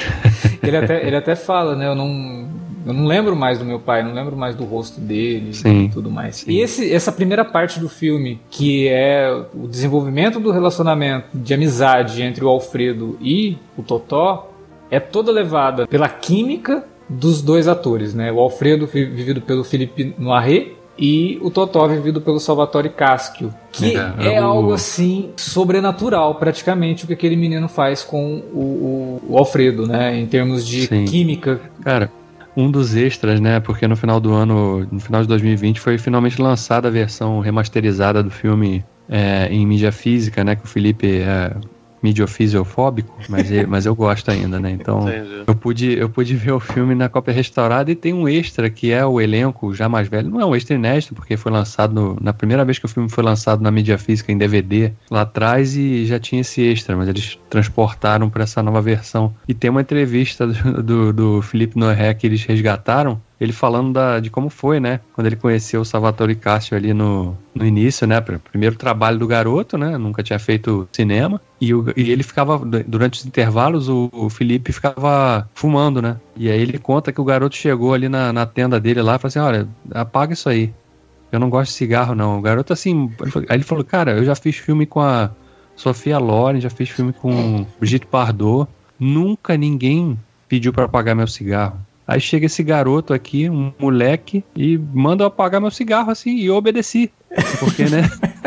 ele, até, ele até fala, né? Eu não eu não lembro mais do meu pai, não lembro mais do rosto dele Sim. e tudo mais. Sim. E esse, essa primeira parte do filme, que é o desenvolvimento do relacionamento de amizade entre o Alfredo e o Totó, é toda levada pela química dos dois atores, né? O Alfredo, vivido pelo Felipe Noiré, e o Totó vivido pelo Salvatore Caschio, que é, é, é o... algo assim sobrenatural praticamente o que aquele menino faz com o, o, o Alfredo, né, em termos de Sim. química. Cara, um dos extras, né? Porque no final do ano, no final de 2020, foi finalmente lançada a versão remasterizada do filme é, em mídia física, né? Que o Felipe é, midiofisiofóbico, mas, ele, mas eu gosto ainda, né? Então eu pude, eu pude ver o filme na cópia restaurada e tem um extra que é o elenco já mais velho. Não é um extra inédito, porque foi lançado no, na primeira vez que o filme foi lançado na mídia física em DVD lá atrás e já tinha esse extra, mas eles transportaram para essa nova versão. E tem uma entrevista do, do, do Felipe Noé que eles resgataram ele falando da, de como foi, né? Quando ele conheceu o Salvatore Cássio ali no, no início, né? Primeiro trabalho do garoto, né? Nunca tinha feito cinema. E, o, e ele ficava, durante os intervalos, o, o, Felipe ficava fumando, né? E aí ele conta que o garoto chegou ali na, na tenda dele lá e falou assim: olha, apaga isso aí. Eu não gosto de cigarro, não. O garoto, assim. Aí ele falou: cara, eu já fiz filme com a Sofia Loren, já fiz filme com Brigitte Bardot. Nunca ninguém pediu para apagar meu cigarro. Aí chega esse garoto aqui, um moleque, e manda eu apagar meu cigarro assim, e eu obedeci. Porque, né?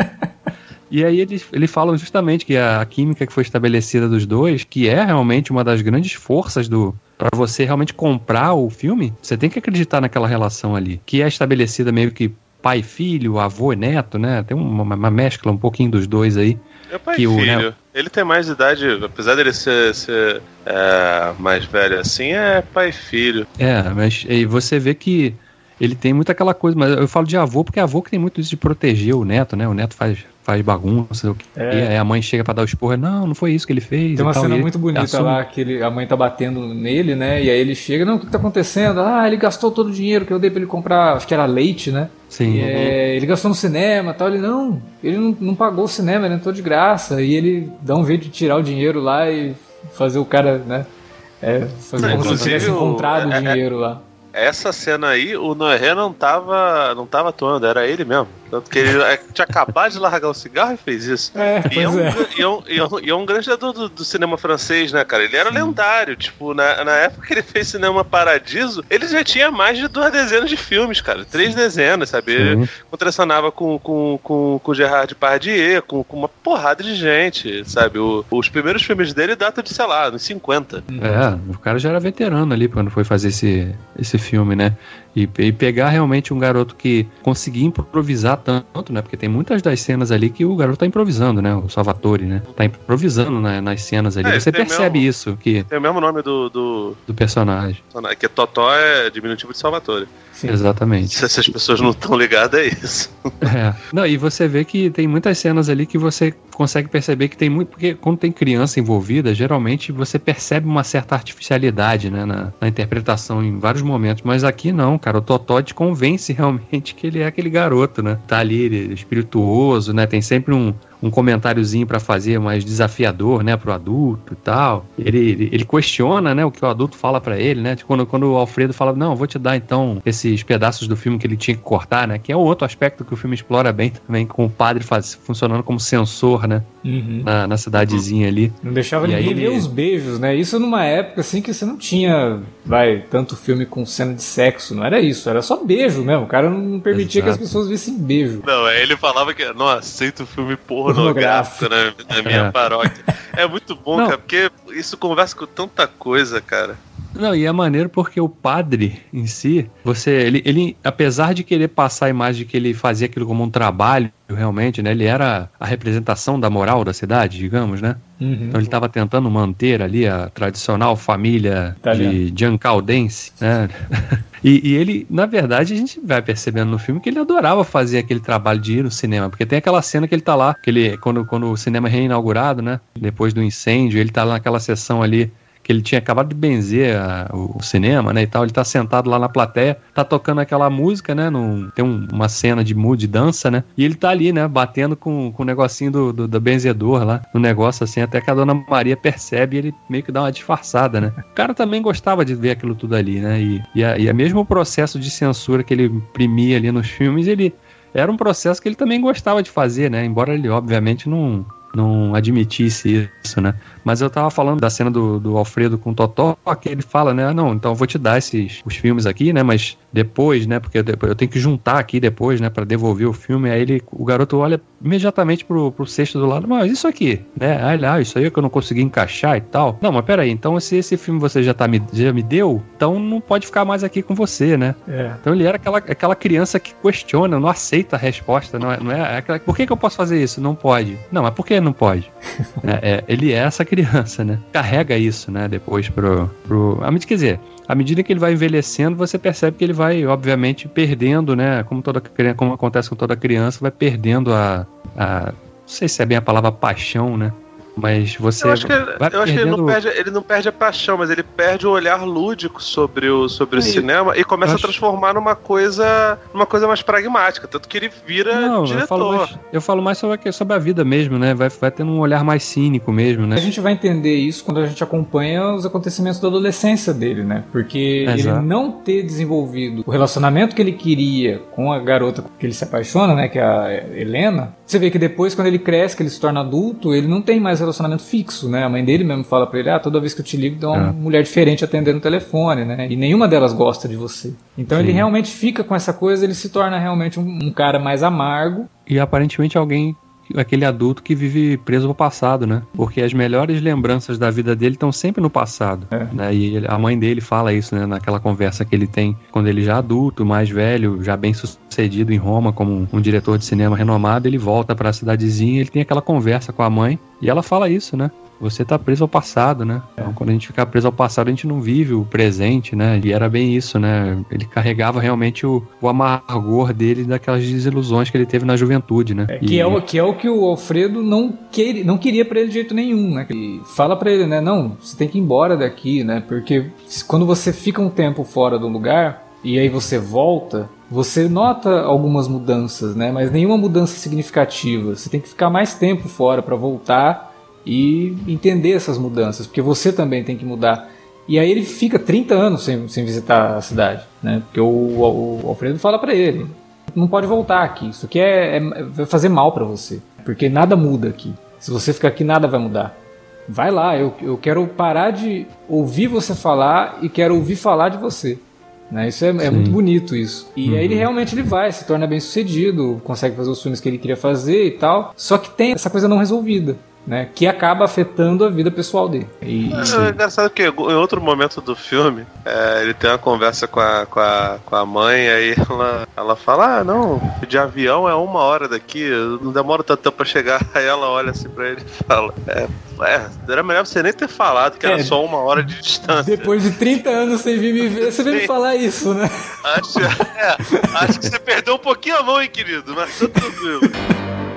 E aí eles, eles falam justamente que a química que foi estabelecida dos dois, que é realmente uma das grandes forças do para você realmente comprar o filme, você tem que acreditar naquela relação ali, que é estabelecida meio que pai filho, avô e neto, né? Tem uma, uma mescla um pouquinho dos dois aí. É pai que filho. O, né, ele tem mais idade, apesar dele ser, ser é, mais velho assim, é pai e filho. É, mas e você vê que ele tem muito aquela coisa, mas eu falo de avô porque é avô que tem muito isso de proteger o neto, né? O neto faz, faz bagunça, o que. É. E aí a mãe chega para dar o esporro, não, não foi isso que ele fez. Tem uma cena muito bonita assume... lá que ele, a mãe tá batendo nele, né? E aí ele chega, não, o que tá acontecendo? Ah, ele gastou todo o dinheiro que eu dei para ele comprar, acho que era leite, né? Sim. E, é, ele gastou no cinema tal. Ele não, ele não, não pagou o cinema, ele entrou de graça. E ele dá um jeito de tirar o dinheiro lá e fazer o cara, né? É, fazer não, como se tivesse encontrado o é, é, dinheiro lá essa cena aí, o Noé não tava, não tava atuando, era ele mesmo. Tanto que ele é, tinha acabado de largar o cigarro e fez isso. É, e, é um, é. E, é um, e, é um, e é um grande ator do, do, cinema francês, né, cara? Ele era Sim. lendário. Tipo, na, na época que ele fez Cinema Paradiso, ele já tinha mais de duas dezenas de filmes, cara. Três dezenas, sabe? Ele contracionava com, com, com, com Gerard Depardieu, com, com uma porrada de gente, sabe? O, os primeiros filmes dele datam de, sei lá, nos 50. É, o cara já era veterano ali quando foi fazer esse, esse filme, né? E, e, pegar realmente um garoto que conseguia improvisar tanto, né? Porque tem muitas das cenas ali que o garoto tá improvisando, né? O Salvatore, né? Tá improvisando né? nas cenas ali. É, Você percebe mesmo, isso. que Tem o mesmo nome do, do, do personagem. Que Totó é diminutivo de Salvatore. Sim. Exatamente. Se essas pessoas não estão ligadas, é isso. É. Não, e você vê que tem muitas cenas ali que você consegue perceber que tem muito. Porque quando tem criança envolvida, geralmente você percebe uma certa artificialidade, né? Na, na interpretação em vários momentos. Mas aqui não, cara. O Totó te convence realmente que ele é aquele garoto, né? Tá ali, é espirituoso, né? Tem sempre um, um comentáriozinho para fazer mais desafiador, né, pro adulto e tal. Ele, ele, ele questiona, né, o que o adulto fala para ele, né? Quando, quando o Alfredo fala, não, vou te dar então esses pedaços do filme que ele tinha que cortar, né? Que é outro aspecto que o filme explora bem também, com o padre faz, funcionando como censor, né? Uhum. Na, na, cidadezinha ali. Não deixava e ninguém aí, ver os beijos, né? Isso numa época assim que você não tinha, vai, tanto filme com cena de sexo, não era isso, era só beijo mesmo. O cara não permitia Exato. que as pessoas vissem beijo. Não, ele falava que não aceito filme porra pornográfico na, na minha é. paróquia. É muito bom, Não. cara, porque isso conversa com tanta coisa, cara. Não, e é maneiro porque o padre em si, você, ele, ele, apesar de querer passar a imagem de que ele fazia aquilo como um trabalho, realmente, né? Ele era a representação da moral da cidade, digamos, né? Uhum. Então ele estava tentando manter ali a tradicional família Italiano. de Giancaldense, né? e, e, ele, na verdade, a gente vai percebendo no filme que ele adorava fazer aquele trabalho de ir no cinema, porque tem aquela cena que ele tá lá, que ele, quando, quando o cinema é reinaugurado, né? Depois do incêndio, ele tá lá naquela sessão ali que ele tinha acabado de benzer a, o, cinema, né, e tal, ele tá sentado lá na plateia, tá tocando aquela música, né, num, tem um, uma cena de mood de dança, né, e ele tá ali, né, batendo com, com o negocinho do, do, do benzedor lá, no negócio assim, até que a dona Maria percebe e ele meio que dá uma disfarçada, né. O cara também gostava de ver aquilo tudo ali, né, e, e, a, e a mesmo processo de censura que ele imprimia ali nos filmes, ele era um processo que ele também gostava de fazer, né? Embora ele, obviamente, não, não admitisse isso, né? Mas eu tava falando da cena do, do Alfredo com o Totó, que ele fala, né? Ah, não, então eu vou te dar esses os filmes aqui, né? Mas depois, né? Porque eu tenho que juntar aqui depois, né? Para devolver o filme. Aí ele, o garoto olha imediatamente pro, pro cesto do lado, mas isso aqui, né? Ah, isso aí é que eu não consegui encaixar e tal. Não, mas peraí, então se esse filme você já, tá, me, já me deu, então não pode ficar mais aqui com você, né? É. Então ele era aquela, aquela criança que questiona, não aceita a resposta, não é, não é, é aquela, por que, que eu posso fazer isso? Não pode. Não, mas por que não pode? é, é, ele é essa criança criança, né? Carrega isso, né? Depois pro. pro... Quer dizer, à medida que ele vai envelhecendo, você percebe que ele vai, obviamente, perdendo, né? Como, toda, como acontece com toda criança, vai perdendo a, a. Não sei se é bem a palavra paixão, né? Mas você. Eu acho que, eu acho que ele, não perde, ele não perde a paixão, mas ele perde o olhar lúdico sobre o, sobre o cinema e começa acho... a transformar numa coisa numa coisa mais pragmática. Tanto que ele vira não, diretor. Eu falo mais, eu falo mais sobre, a, sobre a vida mesmo, né? Vai, vai tendo um olhar mais cínico mesmo, né? A gente vai entender isso quando a gente acompanha os acontecimentos da adolescência dele, né? Porque Exato. ele não ter desenvolvido o relacionamento que ele queria com a garota que ele se apaixona, né? Que é a Helena. Você vê que depois, quando ele cresce, que ele se torna adulto, ele não tem mais relacionamento fixo, né? A mãe dele mesmo fala para ele, ah, toda vez que eu te ligo, tem uma é. mulher diferente atendendo o telefone, né? E nenhuma delas gosta de você. Então Sim. ele realmente fica com essa coisa, ele se torna realmente um, um cara mais amargo. E aparentemente alguém aquele adulto que vive preso ao passado, né? Porque as melhores lembranças da vida dele estão sempre no passado. É. Né? E a mãe dele fala isso, né? Naquela conversa que ele tem quando ele já é adulto, mais velho, já bem sucedido em Roma como um, diretor de cinema renomado, ele volta para a cidadezinha, ele tem aquela conversa com a mãe e ela fala isso, né? Você tá preso ao passado, né? É. Então, quando a gente fica preso ao passado, a gente não vive o presente, né? E era bem isso, né? Ele carregava realmente o, o amargor dele daquelas desilusões que ele teve na juventude, né? É, que, e... é o, que é o que o Alfredo não, quer, não queria para ele de jeito nenhum, né? E fala para ele, né? Não, você tem que ir embora daqui, né? Porque quando você fica um tempo fora do lugar e aí você volta, você nota algumas mudanças, né? Mas nenhuma mudança significativa. Você tem que ficar mais tempo fora para voltar e entender essas mudanças, porque você também tem que mudar. E aí ele fica 30 anos sem, sem visitar a cidade, né? Porque o, o, o Alfredo fala para ele, não pode voltar aqui, isso aqui é, é vai fazer mal para você, porque nada muda aqui. Se você ficar aqui, nada vai mudar. Vai lá, eu, eu quero parar de ouvir você falar e quero ouvir falar de você. Né? Isso é, é, muito bonito isso. E uhum. aí ele realmente ele vai, se torna bem sucedido, consegue fazer os filmes que ele queria fazer e tal. Só que tem essa coisa não resolvida né? Que acaba afetando a vida pessoal dele. E, é, é engraçado que em outro momento do filme, é, ele tem uma conversa com a, com a, com a mãe, aí ela, ela fala: Ah, não, de avião é uma hora daqui, não demora tanto tempo pra chegar. Aí ela olha assim pra ele e fala: É, é era melhor você nem ter falado que é, era só uma hora de distância. Depois de 30 anos sem vir me ver, você veio me falar isso, né? Acho, é, acho que você perdeu um pouquinho a mão, hein, querido, mas tudo tranquilo.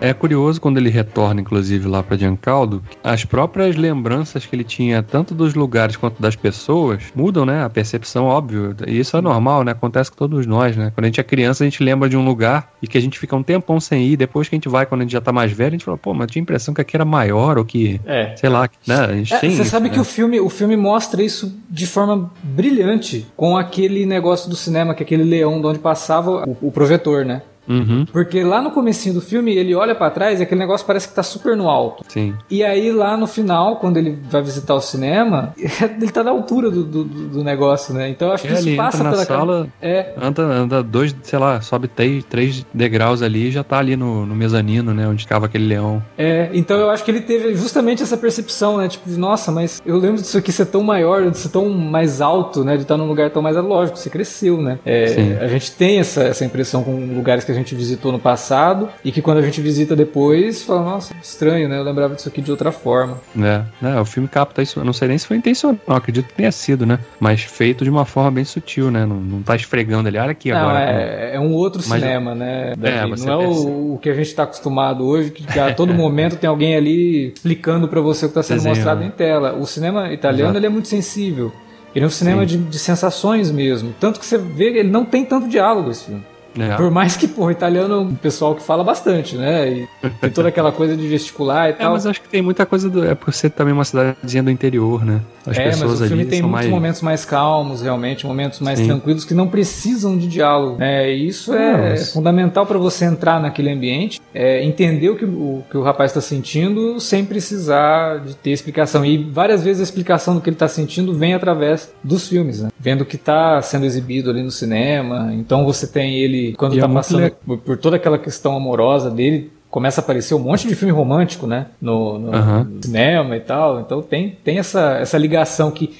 É curioso quando ele retorna, inclusive, lá para Giancaldo, as próprias lembranças que ele tinha, tanto dos lugares quanto das pessoas, mudam, né? A percepção, óbvio. E isso é normal, né? Acontece com todos nós, né? Quando a gente é criança, a gente lembra de um lugar e que a gente fica um tempão sem ir. Depois que a gente vai, quando a gente já tá mais velho, a gente fala, pô, mas tinha a impressão que aqui era maior ou que. É. Sei lá, né? A gente é, tem. Você isso, sabe né? que o filme, o filme mostra isso de forma brilhante com aquele negócio do cinema, que é aquele leão de onde passava o, o projetor, né? Uhum. Porque lá no comecinho do filme, ele olha para trás e aquele negócio parece que tá super no alto. Sim. E aí lá no final, quando ele vai visitar o cinema, ele tá na altura do, do, do negócio, né? Então eu acho que É, isso ele passa entra na pela sala, É, anda, anda dois, sei lá, sobe três, três degraus ali e já tá ali no, no mezanino, né? Onde ficava aquele leão. é. Então eu acho que ele teve justamente essa percepção, né? Tipo, nossa, mas eu lembro disso aqui ser tão maior, de ser tão mais alto, né? De estar num lugar tão mais lógico, você cresceu, né? É, a gente tem essa, essa impressão com lugares que a gente visitou no passado e que quando a gente visita depois, fala, nossa, estranho, né? Eu lembrava disso aqui de outra forma. né? né? O filme capta isso. Eu não sei nem se foi intencional, acredito que tenha sido, né? Mas feito de uma forma bem sutil, né? Não, não tá esfregando ali, olha aqui Não, agora. é, é um outro Mas- cinema, né? Davi? você não é percebe. o, o que a gente está acostumado hoje, que a todo momento tem alguém ali explicando para você o que está sendo Desenhando. mostrado em tela. O cinema italiano Exato. ele é muito sensível. Ele é um cinema de, de sensações mesmo. Tanto que você vê ele não tem tanto diálogo esse filme. É. Por mais que, pô, o italiano é um pessoal que fala bastante, né? E tem toda aquela coisa de gesticular e É, tal. mas acho que tem muita coisa do. É por ser também uma cidadezinha do interior, né? As é, mas pessoas o filme tem muitos mais. momentos mais calmos, realmente, momentos mais Sim. tranquilos que não precisam de diálogo. É, e isso é Não, mas- fundamental para você entrar naquele ambiente, é, entender o que o, que o rapaz está sentindo sem precisar de ter explicação. E várias vezes a explicação do que ele está sentindo vem através dos filmes, né? Vendo o que está sendo exibido ali no cinema. Então você tem ele, quando E é está muito passando le- por, por toda aquela questão amorosa dele, começa a aparecer um monte de filme romântico, né? No, no- no cinema e tal. Então tem, tem essa, essa ligação que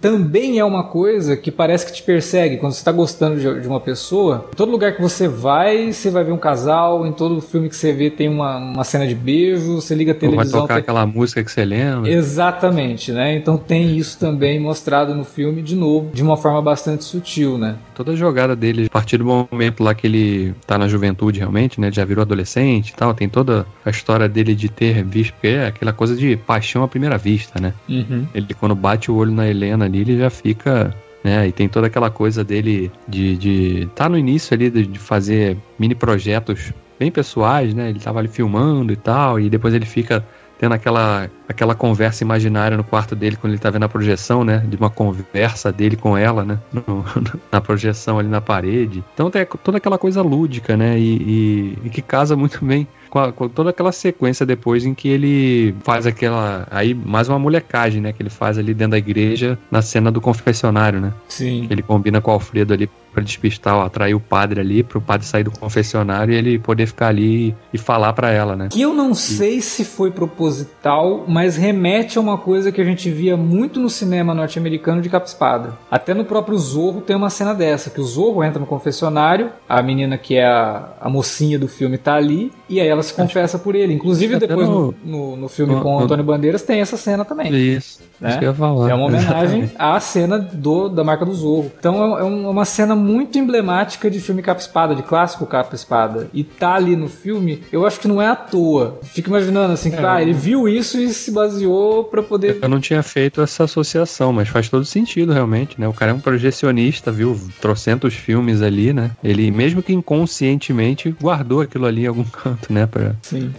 também é uma coisa que parece que te persegue. Quando você está gostando de, de uma pessoa, em todo lugar que você vai, você vai ver um casal. Em todo filme que você vê tem uma, uma cena de beijo. Você liga a Ou vai televisão. tocar tem- aquela música que você lembra. Exatamente, né? Então tem isso também mostrado no filme, de novo, de uma forma bastante sutil, né? Toda a jogada dele, a partir do momento lá que ele tá na juventude realmente, né? Já virou adolescente e tal, tem toda a história dele de ter visto, porque é aquela coisa de paixão à primeira vista, né? Uhum. Ele quando bate o olho na Helena ali, ele já fica. Né, e tem toda aquela coisa dele de, de tá no início ali de, de fazer mini projetos bem pessoais, né? Ele tava ali filmando e tal, e depois ele fica tendo aquela, aquela conversa imaginária no quarto dele quando ele tá vendo a projeção, né? De uma conversa dele com ela, né? no- na projeção ali na parede. Então tem toda aquela coisa lúdica, né? E, e- e que casa muito bem com, a- com toda aquela sequência depois em que ele faz aquela. Aí, mais uma molecagem, né? Que ele faz ali dentro da igreja na cena do confessionário, né? Sim. Ele combina com o Alfredo ali pra despistar, ó, atrair o padre ali, pro padre sair do confessionário e ele poder ficar ali e falar pra ela, né? Que eu não sei se foi proposital, mas remete a uma coisa que a gente via muito no cinema norte-americano de capa-espada. Até no próprio Zorro tem uma cena dessa, que o Zorro entra no confessionário, a menina que é a, a mocinha do filme tá ali, e aí ela se confessa por ele. Inclusive depois no, no- no, filme no- com o Antônio Bandeiras tem essa cena também. Isso. Né? Isso que eu ia falar. É uma homenagem Exatamente. à cena do, da marca do Zorro. Então é um- é uma cena muito emblemática de filme capa-espada, de clássico capa-espada. E tá ali no filme, eu acho que não é à toa. Fico imaginando assim, É. ah, ele viu isso e se baseou pra poder. Eu não tinha feito essa associação, mas faz todo sentido realmente, né? O cara é um projecionista, viu? Trocentos filmes ali, né? Ele, mesmo que inconscientemente, guardou aquilo ali em algum canto, né?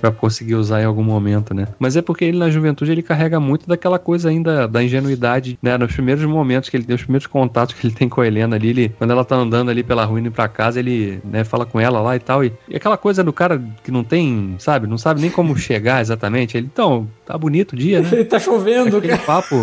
Pra conseguir usar em algum momento, né? Mas é porque ele na juventude ele carrega muito daquela coisa ainda da ingenuidade, né? Nos primeiros momentos que ele tem, os primeiros contatos que ele tem com a Helena ali, ele, quando ela tá andando ali pela rua indo pra casa, ele, né, fala com ela lá e tal. E, e aquela coisa do cara que não tem, sabe? Não sabe nem como chegar exatamente. Ele, então, tá bonito o dia, né? Ele tá chovendo, Aquele cara. papo,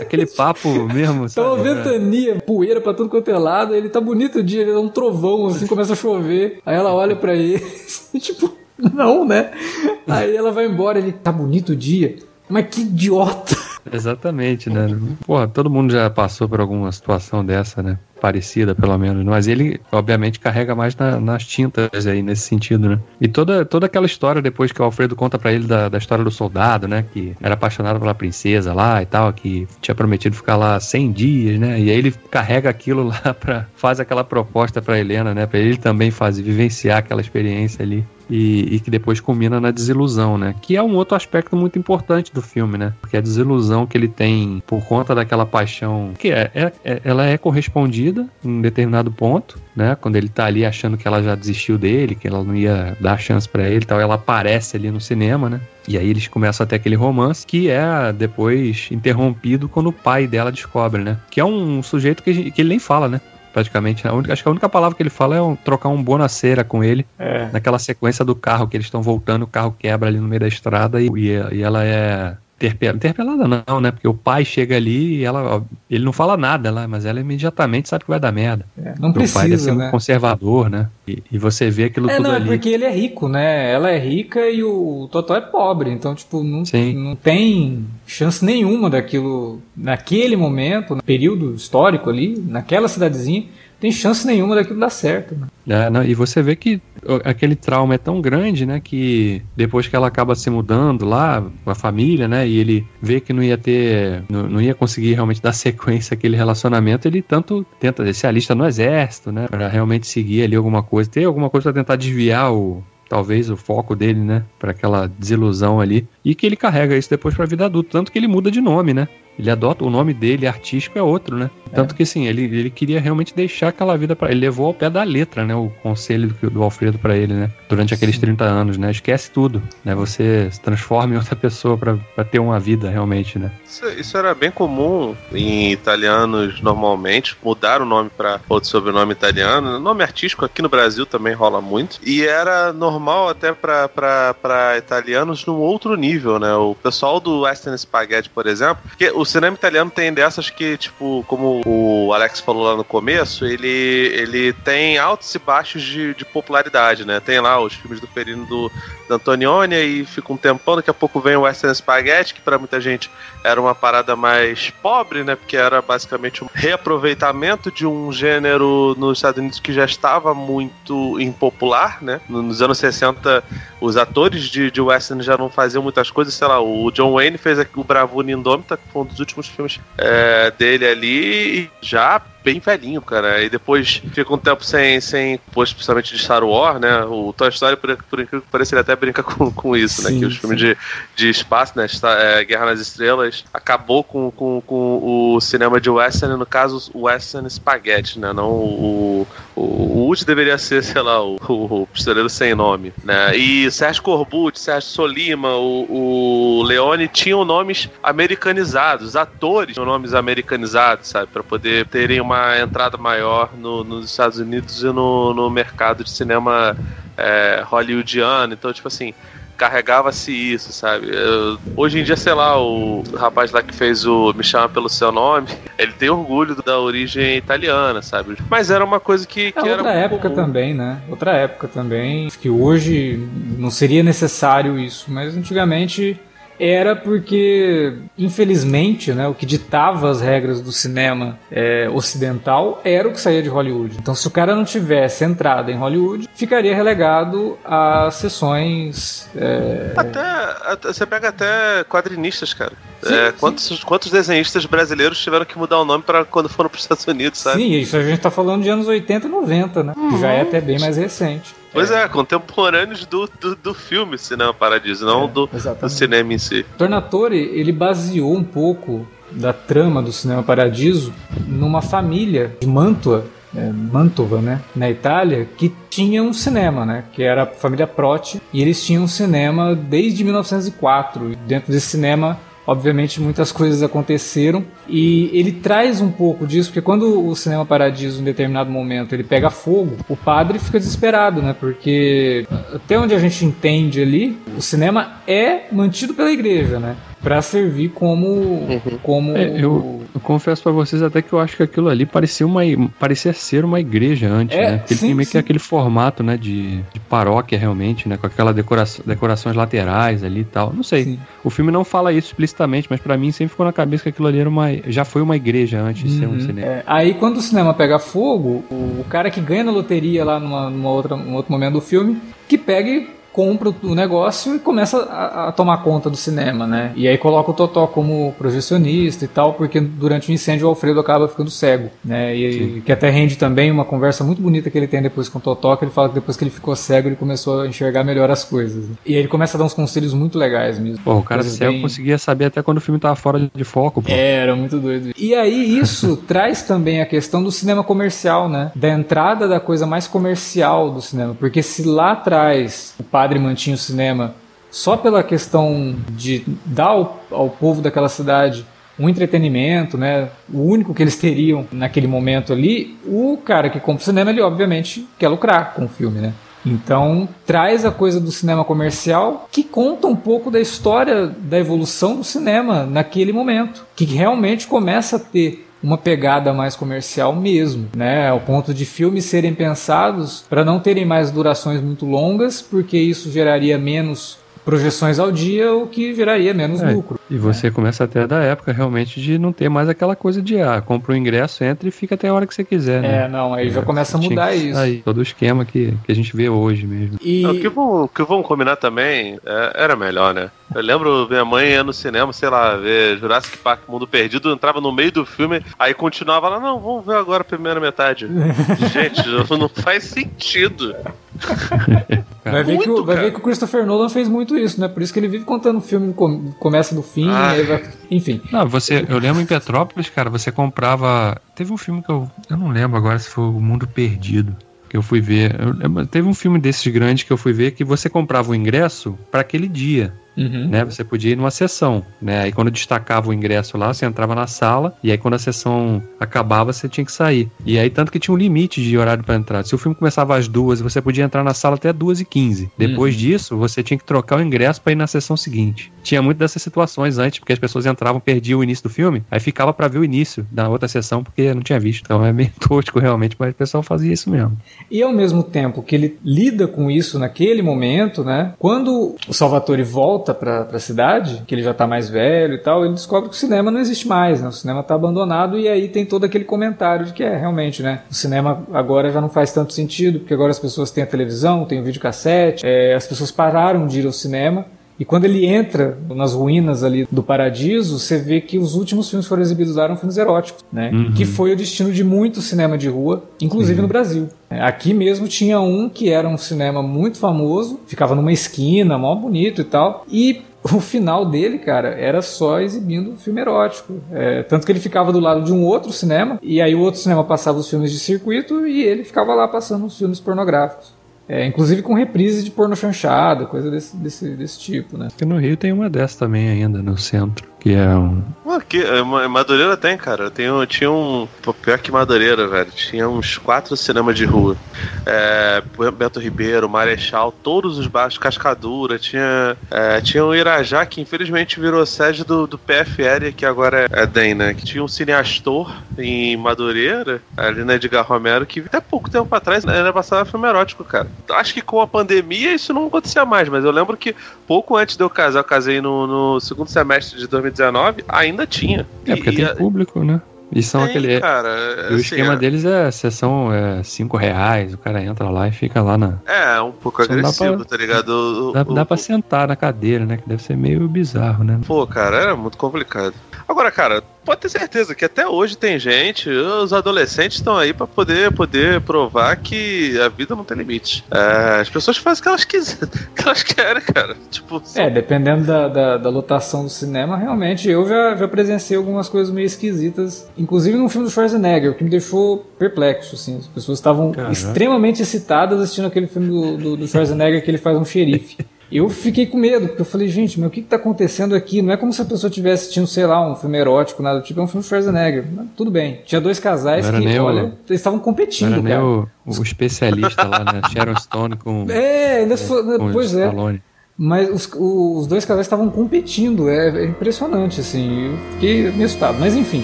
aquele papo mesmo, Tá sabe? uma ventania, poeira pra tudo quanto é lado, ele tá bonito o dia, ele dá um trovão, assim, começa a chover. Aí ela olha pra ele, assim, tipo, não, né? Aí ela vai embora, ele tá bonito o dia. Mas que idiota! Exatamente, né? Porra, todo mundo já passou por alguma situação dessa, né? Parecida, pelo menos. Mas ele, obviamente, carrega mais na- nas tintas aí, nesse sentido, né? E toda, toda aquela história depois que o Alfredo conta pra ele da, da história do soldado, né? Que era apaixonado pela princesa lá e tal, que tinha prometido ficar lá 100 dias, né? E aí ele carrega aquilo lá pra... Faz aquela proposta pra Helena, né? Pra ele também fazer, vivenciar aquela experiência ali. E, e que depois culmina na desilusão, né? Que é um outro aspecto muito importante do filme, né? Porque a desilusão que ele tem por conta daquela paixão, que é, é- é- ela é correspondida em determinado ponto, né? Quando ele tá ali achando que ela já desistiu dele, que ela não ia dar chance pra ele, tal, ela aparece ali no cinema, né? E aí eles começam a ter aquele romance que é depois interrompido quando o pai dela descobre, né? Que é um sujeito que, que ele nem fala, né? Praticamente. A única, acho que a única palavra que ele fala é um, trocar um bonaceira com ele. É. Naquela sequência do carro que eles estão voltando, o carro quebra ali no meio da estrada e, e ela é Interpelada, interpelada não, né? Porque o pai chega ali e ela, ele não fala nada lá, mas ela imediatamente sabe que vai dar merda. É, não precisa, o pai deve ser né? um conservador, né? E, e, você vê aquilo é, tudo não, ali. É porque ele é rico, né? Ela é rica e o Totó é pobre, então tipo não, não tem chance nenhuma daquilo naquele momento, no período histórico ali, naquela cidadezinha tem chance nenhuma daquilo dar certo. Né? É, não, e você vê que aquele trauma é tão grande, né, que depois que ela acaba se mudando lá com a família, né, e ele vê que não ia ter, não, não ia conseguir realmente dar sequência àquele relacionamento, ele tanto tenta ser alista no exército, né, para realmente seguir ali alguma coisa, ter alguma coisa para tentar desviar o talvez o foco dele, né, para aquela desilusão ali, e que ele carrega isso depois para a vida adulta, tanto que ele muda de nome, né? Ele adota o nome dele artístico é outro, né? É. Tanto que assim, ele, ele queria realmente deixar aquela vida para ele levou ao pé da letra, né, o conselho do, do Alfredo para ele, né? Durante aqueles Sim. 30 anos, né? Esquece tudo, né? Você se transforma em outra pessoa para ter uma vida realmente, né? Isso, isso, era bem comum em italianos normalmente, mudar o nome para outro sobrenome italiano. Nome artístico aqui no Brasil também rola muito. E era normal até para italianos num outro nível, né? O pessoal do Western Spaghetti, por exemplo, porque o cinema italiano tem dessas que, tipo, como o Alex falou lá no começo, ele, ele tem altos e baixos de, de popularidade, né? Tem lá os filmes do Perino do, do Antonioni e fica um tempão, daqui a pouco vem o Western Spaghetti, que para muita gente era uma parada mais pobre, né? Porque era basicamente um reaproveitamento de um gênero nos Estados Unidos que já estava muito impopular, né? Nos anos 60, os atores de, de western já não faziam muitas coisas, sei lá, o John Wayne fez o Bravura Indômita, que foi um dos últimos filmes é, dele ali, já bem velhinho, cara. E depois fica um tempo sem, sem depois, principalmente de Star Wars, né? O Toy Story, por, por incrível que pareça, ele até brinca com, com isso, sim, né? Que os filmes de, de espaço, né? É, Guerra nas Estrelas, acabou com, com, com o cinema de western, no caso, o western spaghetti, né? Não o, o, o Woody deveria ser, sei lá, o, o, o pistoleiro sem nome, né? E Sérgio Corbucci, Sérgio Solima, o, o Leone tinham nomes americanizados, atores tinham nomes americanizados, sabe? Para poder terem uma uma entrada maior no, nos Estados Unidos e no, no mercado de cinema é, hollywoodiano. Então, tipo assim, carregava-se isso, sabe? Eu, hoje em dia, sei lá, o rapaz lá que fez o Me Chama Pelo Seu Nome, ele tem orgulho da origem italiana, sabe? Mas era uma coisa que, que é, era outra época comum. também, né? Outra época também, que hoje não seria necessário isso, mas antigamente era porque, infelizmente, né, o que ditava as regras do cinema é, ocidental era o que saía de Hollywood. Então, se o cara não tivesse entrado em Hollywood, ficaria relegado a sessões. É... Até, até, Você pega até quadrinistas, cara. Sim, é. Quantos, quantos desenhistas brasileiros tiveram que mudar o nome para quando foram para os Estados Unidos, sabe? Sim, isso a gente está falando de anos 80 e 90, né? Uhum. Que já é até bem mais recente. Pois é, contemporâneos do, do, do, filme Cinema Paradiso, não é, do, do, cinema em si. Tornatore, ele baseou um pouco da trama do Cinema Paradiso numa família de Mantua, é, Mantova, né, na Itália, que tinha um cinema, né, que era a família Proti, e eles tinham um cinema desde 1904. E dentro desse cinema obviamente muitas coisas aconteceram. E ele traz um pouco disso porque quando o cinema Paradiso em determinado momento ele pega fogo o padre fica desesperado né? Porque até onde a gente entende ali o cinema é mantido pela igreja né para servir como uhum. como é, eu, eu, confesso para vocês até que eu acho que aquilo ali parecia uma parecia ser uma igreja antes é, né Porque sim, meio sim. que aquele formato né de, de, paróquia realmente né com aquela decoração decorações laterais ali e tal não sei sim. o filme não fala isso explicitamente mas para mim sempre ficou na cabeça que aquilo ali era uma já foi uma igreja antes de ser um uhum. cinema é, aí quando o cinema pega fogo o, o cara que ganha na loteria lá numa, numa outra um outro momento do filme que pegue compra o negócio e começa a, a, tomar conta do cinema, né? E aí coloca o Totó como projecionista e tal, porque durante o incêndio o Alfredo acaba ficando cego, né? E, que até rende também uma conversa muito bonita que ele tem depois com o Totó, que ele fala que depois que ele ficou cego ele começou a enxergar melhor as coisas. Né? E aí ele começa a dar uns conselhos muito legais mesmo. Pô, o cara cego bem... conseguia saber até quando o filme tava fora de foco, pô. É, era muito doido. E aí isso traz também a questão do cinema comercial, né? Da entrada da coisa mais comercial do cinema, porque se lá atrás o padre padre mantinha o cinema só pela questão de dar ao, ao povo daquela cidade um entretenimento, né? O único que eles teriam naquele momento ali, o cara que compra o cinema, ele obviamente quer lucrar com o filme, né? Então, traz a coisa do cinema comercial que conta um pouco da história da evolução do cinema naquele momento, que realmente começa a ter uma pegada mais comercial mesmo, né? Ao ponto de filmes serem pensados para não terem mais durações muito longas, porque isso geraria menos projeções ao dia, o que geraria menos é, lucro. E você é. começa até da época realmente de não ter mais aquela coisa de ah, compra o um ingresso, entra e fica até a hora que você quiser. Né? É, não, aí é, já começa a mudar isso. Aí, todo o esquema que, que a gente vê hoje mesmo. E... O, que vão, que vão combinar também é, era melhor, né? Eu lembro minha mãe ia no cinema, sei lá, ver Jurassic Park Mundo Perdido, entrava no meio do filme, aí continuava lá, não, vamos ver agora a primeira metade. Gente, não faz sentido. vai, ver muito, que o, vai ver que o Christopher Nolan fez muito isso, né? Por isso que ele vive contando o filme começa do fim, ah. vai, enfim. Não, você, eu lembro em Petrópolis, cara, você comprava. Teve um filme que eu. Eu não lembro agora se foi O Mundo Perdido que eu fui ver. Eu, teve um filme desses grandes que eu fui ver que você comprava o ingresso para aquele dia. Uhum. Né? Você podia ir numa sessão, né? Aí quando destacava o ingresso lá, você entrava na sala e aí quando a sessão acabava, você tinha que sair. E aí tanto que tinha um limite de horário para entrar. Se o filme começava às duas, você podia entrar na sala até duas e quinze. Depois uhum. disso, você tinha que trocar o ingresso para ir na sessão seguinte. Tinha muito dessas situações antes, porque as pessoas entravam, perdiam o início do filme, aí ficava para ver o início da outra sessão porque não tinha visto. Então é meio tosco realmente, mas o pessoal fazia isso mesmo. E ao mesmo tempo que ele lida com isso naquele momento, né? Quando o Salvatore volta volta para a cidade, que ele já está mais velho e tal, ele descobre que o cinema não existe mais, né? O cinema está abandonado e aí tem todo aquele comentário de que é realmente, né? O cinema agora já não faz tanto sentido, porque agora as pessoas têm a televisão, têm o videocassete, é, as pessoas pararam de ir ao cinema e quando ele entra nas ruínas ali do paradiso, você vê que os últimos filmes que foram exibidos lá eram filmes eróticos, né? Uhum. Que foi o destino de muito cinema de rua, inclusive uhum. no Brasil. Aqui mesmo tinha um que era um cinema muito famoso, ficava numa esquina, mó bonito e tal. E o final dele, cara, era só exibindo filme erótico. É, tanto que ele ficava do lado de um outro cinema, e aí o outro cinema passava os filmes de circuito e ele ficava lá passando os filmes pornográficos. É, inclusive com reprise de porno chanchada, coisa desse, desse, desse tipo, né? Porque no Rio tem uma dessa também ainda, no centro que é um. Aqui, é, Madureira tem, cara. Tem, tinha um. Pior que Madureira, velho. Tinha uns quatro cinemas de rua. É, Beto Ribeiro, Marechal, todos os baixos, Cascadura. Tinha, é, tinha o Irajá, que infelizmente virou sede do, do PFL, que agora é, é DEM, né? Que tinha um cineastor em Madureira, ali na Edgar Romero, que até pouco tempo atrás era passava filme erótico, cara. Acho que com a pandemia isso não acontecia mais, mas eu lembro que pouco antes de eu casar, eu casei no, no segundo semestre de 2019 2019 ainda tinha. É, porque e, tem público, né? E são tem, aquele. Cara, e o assim, esquema é... deles é sessão é 5 reais, o cara entra lá e fica lá na. É, um pouco Só agressivo, pra... tá ligado? Dá, o, dá pra sentar na cadeira, né? Que deve ser meio bizarro, né? Pô, cara, era muito complicado. Agora, cara, pode ter certeza que até hoje tem gente, os adolescentes estão aí para poder, poder provar que a vida não tem limite. É, as pessoas fazem o que elas, quiserem, que elas querem, cara. Tipo. É, dependendo da, da, da, lotação do cinema, realmente eu já, já presenciei algumas coisas meio esquisitas, inclusive no filme do Schwarzenegger, o que me deixou perplexo, assim. As pessoas estavam extremamente excitadas assistindo aquele filme do, do, do Schwarzenegger que ele faz um xerife. Eu fiquei com medo, porque eu falei, gente, mas o que está acontecendo aqui? Não é como se a pessoa estivesse assistindo, sei lá, um filme erótico, nada do tipo, é um filme Schwarzenegger. Mas, tudo bem. Tinha dois casais que, olha, o... eles estavam competindo, cara. O, o especialista lá, né? Sharon Stone com. É, ainda foi, com pois é. Stallone. Mas os, os dois casais estavam competindo, é, é impressionante, assim. Eu fiquei meio assustado, mas enfim.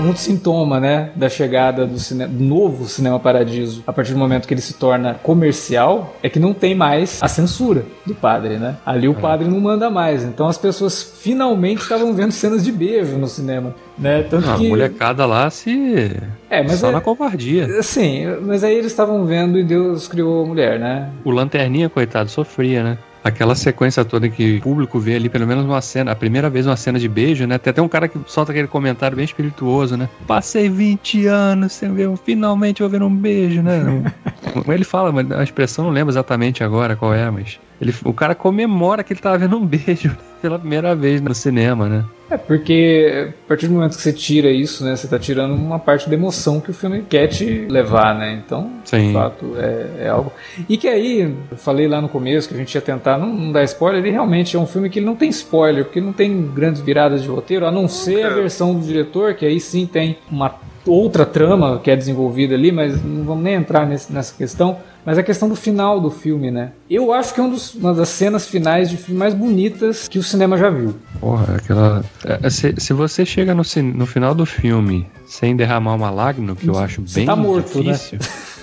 Um sintoma, né, da chegada do, cinema, do novo Cinema Paradiso, a partir do momento que ele se torna comercial, é que não tem mais a censura do padre, né? Ali o padre não manda mais. Então as pessoas finalmente estavam vendo cenas de beijo no cinema. Né? Tanto ah, que... A molecada lá se. É, mas Só é... na covardia. Sim, mas aí eles estavam vendo e Deus criou a mulher, né? O Lanterninha, coitado, sofria, né? Aquela sequência toda que o público vê ali, pelo menos uma cena, a primeira vez uma cena de beijo, né? Tem até um cara que solta aquele comentário bem espirituoso, né? Passei 20 anos sem ver, finalmente vou ver um beijo, né? Ele fala, a expressão não lembro exatamente agora qual é, mas Ele, o cara comemora que ele tava vendo um beijo pela primeira vez no cinema, né? É, porque a partir do momento que você tira isso, né, você tá tirando uma parte da emoção que o filme quer te levar, né? Então, Sim. de fato, é, é, algo. E que aí, eu falei lá no começo que a gente ia tentar não, não dar spoiler, ele realmente é um filme que ele não tem spoiler, porque não tem grandes viradas de roteiro, a não ser a versão do diretor, que aí sim tem uma outra trama que é desenvolvida ali, mas não vamos nem entrar nesse, nessa questão. Mas a questão do final do filme, né? Eu acho que é um dos, uma das cenas finais de filme mais bonitas que o cinema já viu. Porra, aquela. É, é, se, se você chega no, no final do filme sem derramar uma lágrima, que eu acho bem tá morto, né? difícil. Né?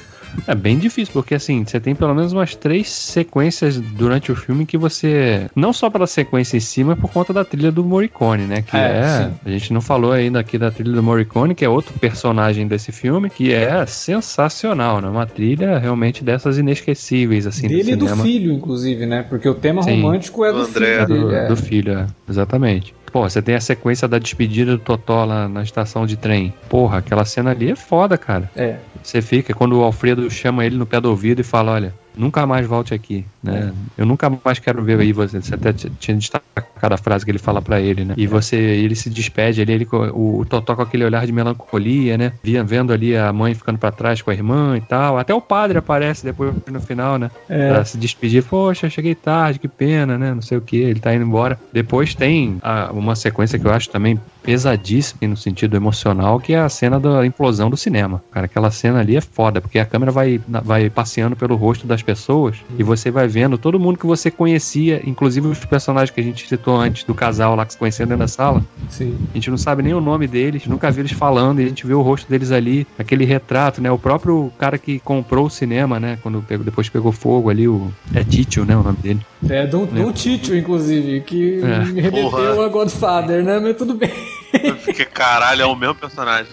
É bem difícil, porque assim, você tem pelo menos umas três sequências durante o filme que você. Não só pela sequência em cima, mas por conta da trilha do Morricone, né? Que é. é a gente não falou ainda aqui da trilha do Morricone, que é outro personagem desse filme, que é sensacional, né? Uma trilha realmente dessas inesquecíveis, assim. Dele e do filho, inclusive, né? Porque o tema Sim. romântico é do, do filho. Dele, do, é. do filho, é. Exatamente. Pô, você tem a sequência da despedida do Totó lá na estação de trem. Porra, aquela cena ali é foda, cara. É. Você fica, quando o Alfredo chama ele no pé do ouvido e fala: Olha, nunca mais volte aqui, né? Eu nunca mais quero ver aí você. Você até tinha destacado a frase que ele fala para ele, né? E você, ele se despede ali, ele, o, o Totó com aquele olhar de melancolia, né? Via, vendo ali a mãe ficando para trás com a irmã e tal. Até o padre aparece depois no final, né? É. Pra se despedir. Poxa, cheguei tarde, que pena, né? Não sei o que, ele tá indo embora. Depois tem a, uma sequência que eu acho também pesadíssima no sentido emocional, que é a cena da implosão do cinema. Cara, aquela cena ali é foda, porque a câmera vai, vai passeando pelo rosto das pessoas e você vai vendo todo mundo que você conhecia, inclusive os personagens que a gente citou antes do casal lá que se conhecia dentro da sala. Sim. A gente não sabe nem o nome deles, nunca viu eles falando, e a gente vê o rosto deles ali, aquele retrato, né? O próprio cara que comprou o cinema, né? Quando pegou, depois pegou fogo ali, o. É Títio, né? O nome dele. É, do, do Títio, inclusive, que é. remeteu Porra. a Godfather, né? Mas tudo bem. Porque caralho, é o mesmo personagem.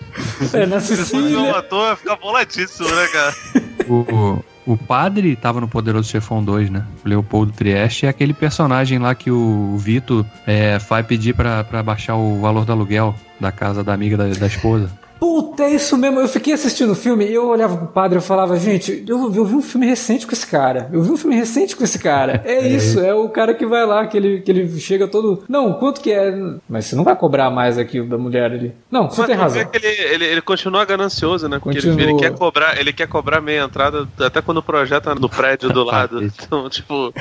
É, na Sicília. Se ator, fica boladíssimo, né, cara? O, o padre tava no Poderoso Chefão 2, né? O Leopoldo Trieste é aquele personagem lá que o Vito é, vai pedir para baixar o valor do aluguel da casa da amiga da, da esposa. Puta, é isso mesmo. Eu fiquei assistindo o filme e eu olhava pro padre e eu falava, gente, eu, eu, vi um filme recente com esse cara. Eu vi um filme recente com esse cara. É, é isso, é o cara que vai lá, que ele, que ele chega todo. Não, quanto que é? Mas você não vai cobrar mais aqui da mulher ali. Não, você Mas tem razão. É que ele, ele, ele continua ganancioso, né? Porque ele, ele, quer cobrar, ele quer cobrar meia entrada até quando o projeto tá no prédio do lado. Então, tipo.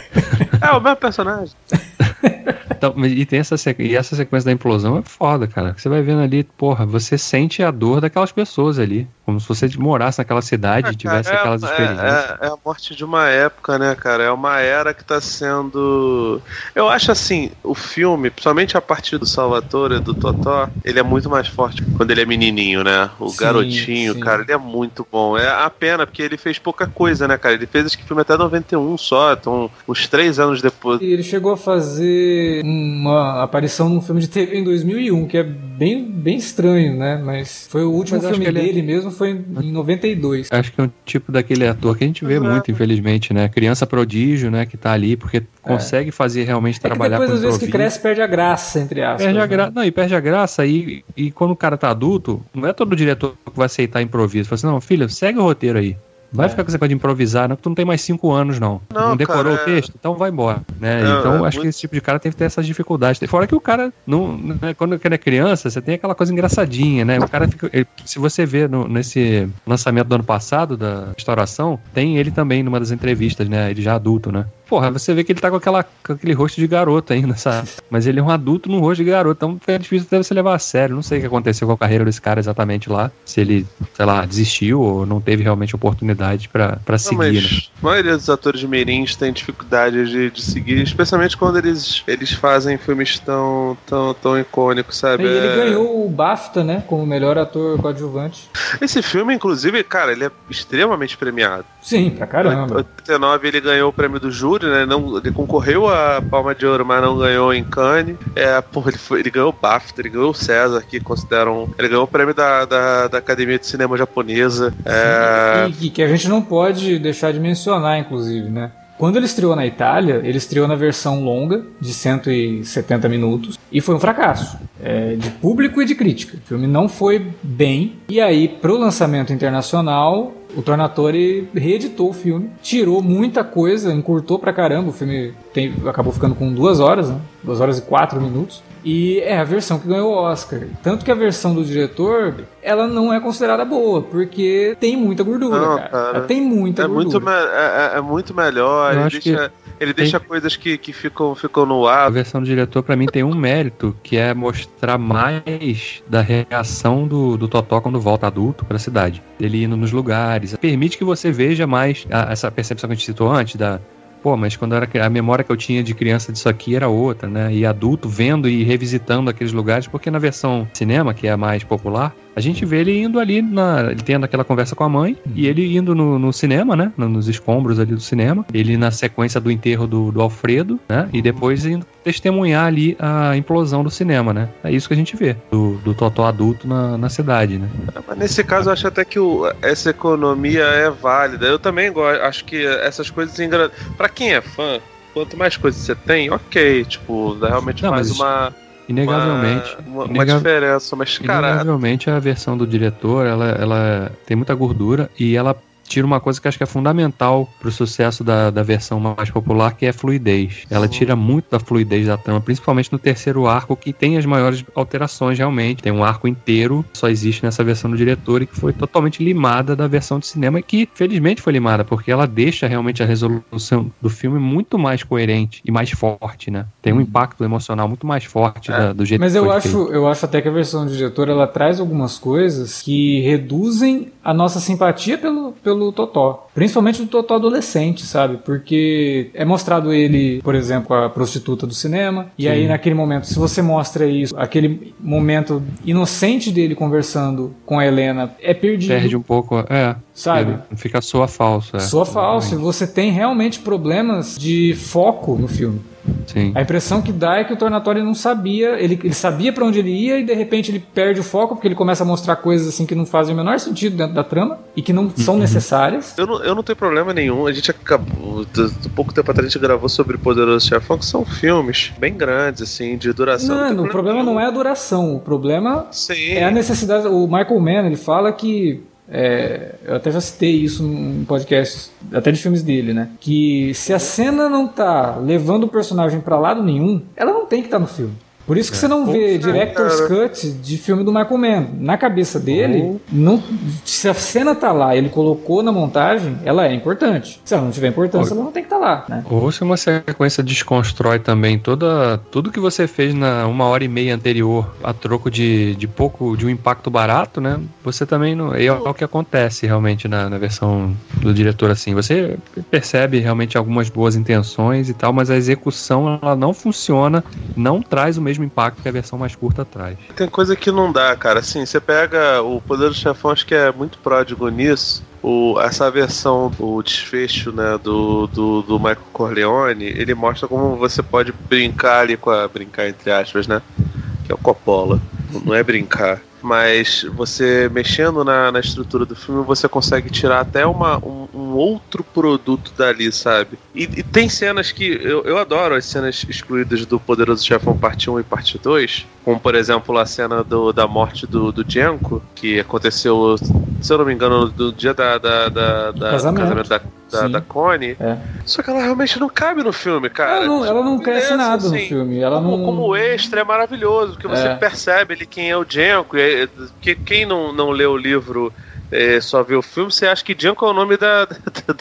É o mesmo personagem. Então, e tem essa, e essa sequência da implosão é foda, cara. Você vai vendo ali, porra, você sente a dor daquelas pessoas ali. Como se você morasse naquela cidade e tivesse é, aquelas é, experiências. É, é, a morte de uma época, né, cara? É uma era que tá sendo. Eu acho assim, o filme, principalmente a partir do Salvatore, do Totó, ele é muito mais forte quando ele é menininho, né? O sim, garotinho, sim. cara, ele é muito bom. É a pena, porque ele fez pouca coisa, né, cara? Ele fez que filme até 91 só, então uns três anos depois. E ele chegou a fazer uma aparição num filme de TV em 2001, que é bem, bem estranho, né? Mas foi o último Mas filme dele é... mesmo, foi em 92. Acho que é um tipo daquele ator que a gente vê muito, infelizmente, né? Criança prodígio, né? Que tá ali porque é. consegue fazer realmente é trabalhar depois, com depois, às vezes, que cresce, perde a graça, entre aspas. Perde a né? gra... Não, e perde a graça. E, e quando o cara tá adulto, não é todo diretor que vai aceitar improviso. Fala assim, não, filha, segue o roteiro aí. Vai é. ficar com essa coisa de improvisar, não, tu não tem mais cinco anos, não. Não, não decorou cara, o é. texto? Então vai embora. Né? Não, então é acho muito... que esse tipo de cara tem que ter essas dificuldades. Fora que o cara, não, né, quando ele é criança, você tem aquela coisa engraçadinha, né? O cara fica. Ele, se você vê no, nesse lançamento do ano passado, da restauração, tem ele também numa das entrevistas, né? Ele já adulto, né? Porra, você vê que ele tá com, aquela, com aquele rosto de garoto ainda, sabe? Mas ele é um adulto num rosto de garoto, então é difícil até você levar a sério. Não sei o que aconteceu com a carreira desse cara exatamente lá. Se ele, sei lá, desistiu ou não teve realmente oportunidade para seguir, mas né? A maioria dos atores de Mirins tem dificuldade de, de seguir, especialmente quando eles, eles fazem filmes tão, tão, tão icônicos, sabe? E ele é... ganhou o BAFTA, né? Como melhor ator coadjuvante. Esse filme, inclusive, cara, ele é extremamente premiado. Sim, pra caramba. Em 89 ele ganhou o prêmio do júri né? Não, ele concorreu a Palma de Ouro, mas não ganhou em Cannes. É, porra, ele, foi, ele ganhou o BAFTA, ele ganhou o César, que consideram. Ele ganhou o prêmio da, da, da Academia de Cinema Japonesa. É... E que a gente não pode deixar de mencionar, inclusive, né? Quando ele estreou na Itália, ele estreou na versão longa, de 170 minutos, e foi um fracasso, é, de público e de crítica. O filme não foi bem, e aí, pro lançamento internacional, o Tornatore reeditou o filme, tirou muita coisa, encurtou pra caramba. O filme tem, acabou ficando com duas horas, né? Duas horas e quatro minutos. E é a versão que ganhou o Oscar. Tanto que a versão do diretor, ela não é considerada boa, porque tem muita gordura, não, cara. cara. Ela tem muita é gordura. Muito é, é, é, muito melhor. deixa, ele deixa coisas que, que ficam, ficam no ar. A versão do diretor, para mim, tem um mérito, que é mostrar mais da reação do, do Totó quando volta adulto para a cidade. Ele indo nos lugares. Permite que você veja mais a, essa percepção que a gente citou antes, da pô, mas quando era a memória que eu tinha de criança disso aqui era outra, né? E adulto vendo e revisitando aqueles lugares, porque na versão cinema, que é a mais popular, a gente vê ele indo ali, na, ele tendo aquela conversa com a mãe, uhum. e ele indo no, no, cinema, né? Nos escombros ali do cinema. Ele na sequência do enterro do, do Alfredo, né? E depois indo testemunhar ali a implosão do cinema, né? É isso que a gente vê, do, do Totó adulto na, na cidade, né? Mas nesse caso eu acho até que o, essa economia é válida. Eu também gosto, acho que essas coisas engra... para quem é fã, quanto mais coisas você tem, ok, tipo, realmente Não, faz uma Inegavelmente. Uma, uma, uma diferença, mas cara. Inegavelmente a versão do diretor, ela, ela tem muita gordura e ela tira uma coisa que acho que é fundamental pro sucesso da, da versão mais popular, que é a fluidez. Ela tira muito da fluidez da trama, principalmente no terceiro arco, que tem as maiores alterações realmente. Tem um arco inteiro, só existe nessa versão do diretor e que foi totalmente limada da versão de cinema, que felizmente foi limada, porque ela deixa realmente a resolução do filme muito mais coerente e mais forte, né? Tem um impacto emocional muito mais forte é. da, do jeito Mas que eu acho, feito. eu acho até que a versão do diretor ela traz algumas coisas que reduzem a nossa simpatia pelo, pelo pelo Totó. Principalmente do Totó adolescente, sabe? Porque é mostrado ele, por exemplo, a prostituta do cinema. E Sim. aí, naquele momento, se você mostra isso, aquele momento inocente dele conversando com a Helena é perdido. Perde um pouco, é. Sabe? Fica soa falso. É. Soa falso. Você tem realmente problemas de foco no filme. Sim. A impressão que dá é que o Tornatório não sabia, ele, ele sabia para onde ele ia e de repente ele perde o foco porque ele começa a mostrar coisas assim que não fazem o menor sentido dentro da trama e que não são uhum. necessárias. Eu não, eu não tenho problema nenhum. A gente acabou, pouco tempo atrás a gente gravou sobre Poderoso Chefão, que são filmes bem grandes, assim, de duração. Não, não o problema nenhum. não é a duração, o problema Sim. é a necessidade. O Michael Mann ele fala que é, eu até já citei isso em podcast, até de filmes dele, né? Que se a cena não tá levando o personagem para lado nenhum, ela não tem que estar tá no filme. Por isso que é. você não vê Director's Cut de filme do Michael Mann. Na cabeça dele, não, se a cena tá lá ele colocou na montagem, ela é importante. Se ela não tiver importância, ela não tem que estar tá lá. Né? Ou se uma sequência desconstrói também toda, tudo que você fez na uma hora e meia anterior a troco de, de pouco, de um impacto barato, né? Você também não. É o que acontece realmente na, na versão do diretor assim. Você percebe realmente algumas boas intenções e tal, mas a execução ela não funciona, não traz o mesmo mesmo impacto que a versão mais curta traz. Tem coisa que não dá, cara. Assim, você pega o Poder do Chefão, acho que é muito pródigo nisso. O, essa versão, o desfecho né, do, do, do Michael Corleone, ele mostra como você pode brincar ali com a. brincar entre aspas, né? Que é o Coppola. Não é brincar mas você mexendo na, na estrutura do filme, você consegue tirar até uma, um, um outro produto dali, sabe? E, e, tem cenas que eu, eu adoro as cenas excluídas do Poderoso Chefão Parte 1 e Parte 2, como por exemplo a cena do, da morte do, do Jenko, que aconteceu, se eu não me engano, no dia da, da, da, da casamento. casamento da da, da Connie. É. Só que ela realmente não cabe no filme, cara. Ela não, ela não cresce nada assim, no filme. Ela como, não... como extra é maravilhoso, porque você é. percebe ali quem é o Jenko. Que, quem não, não lê o livro é, só vê o filme, você acha que Janko é o nome da, da,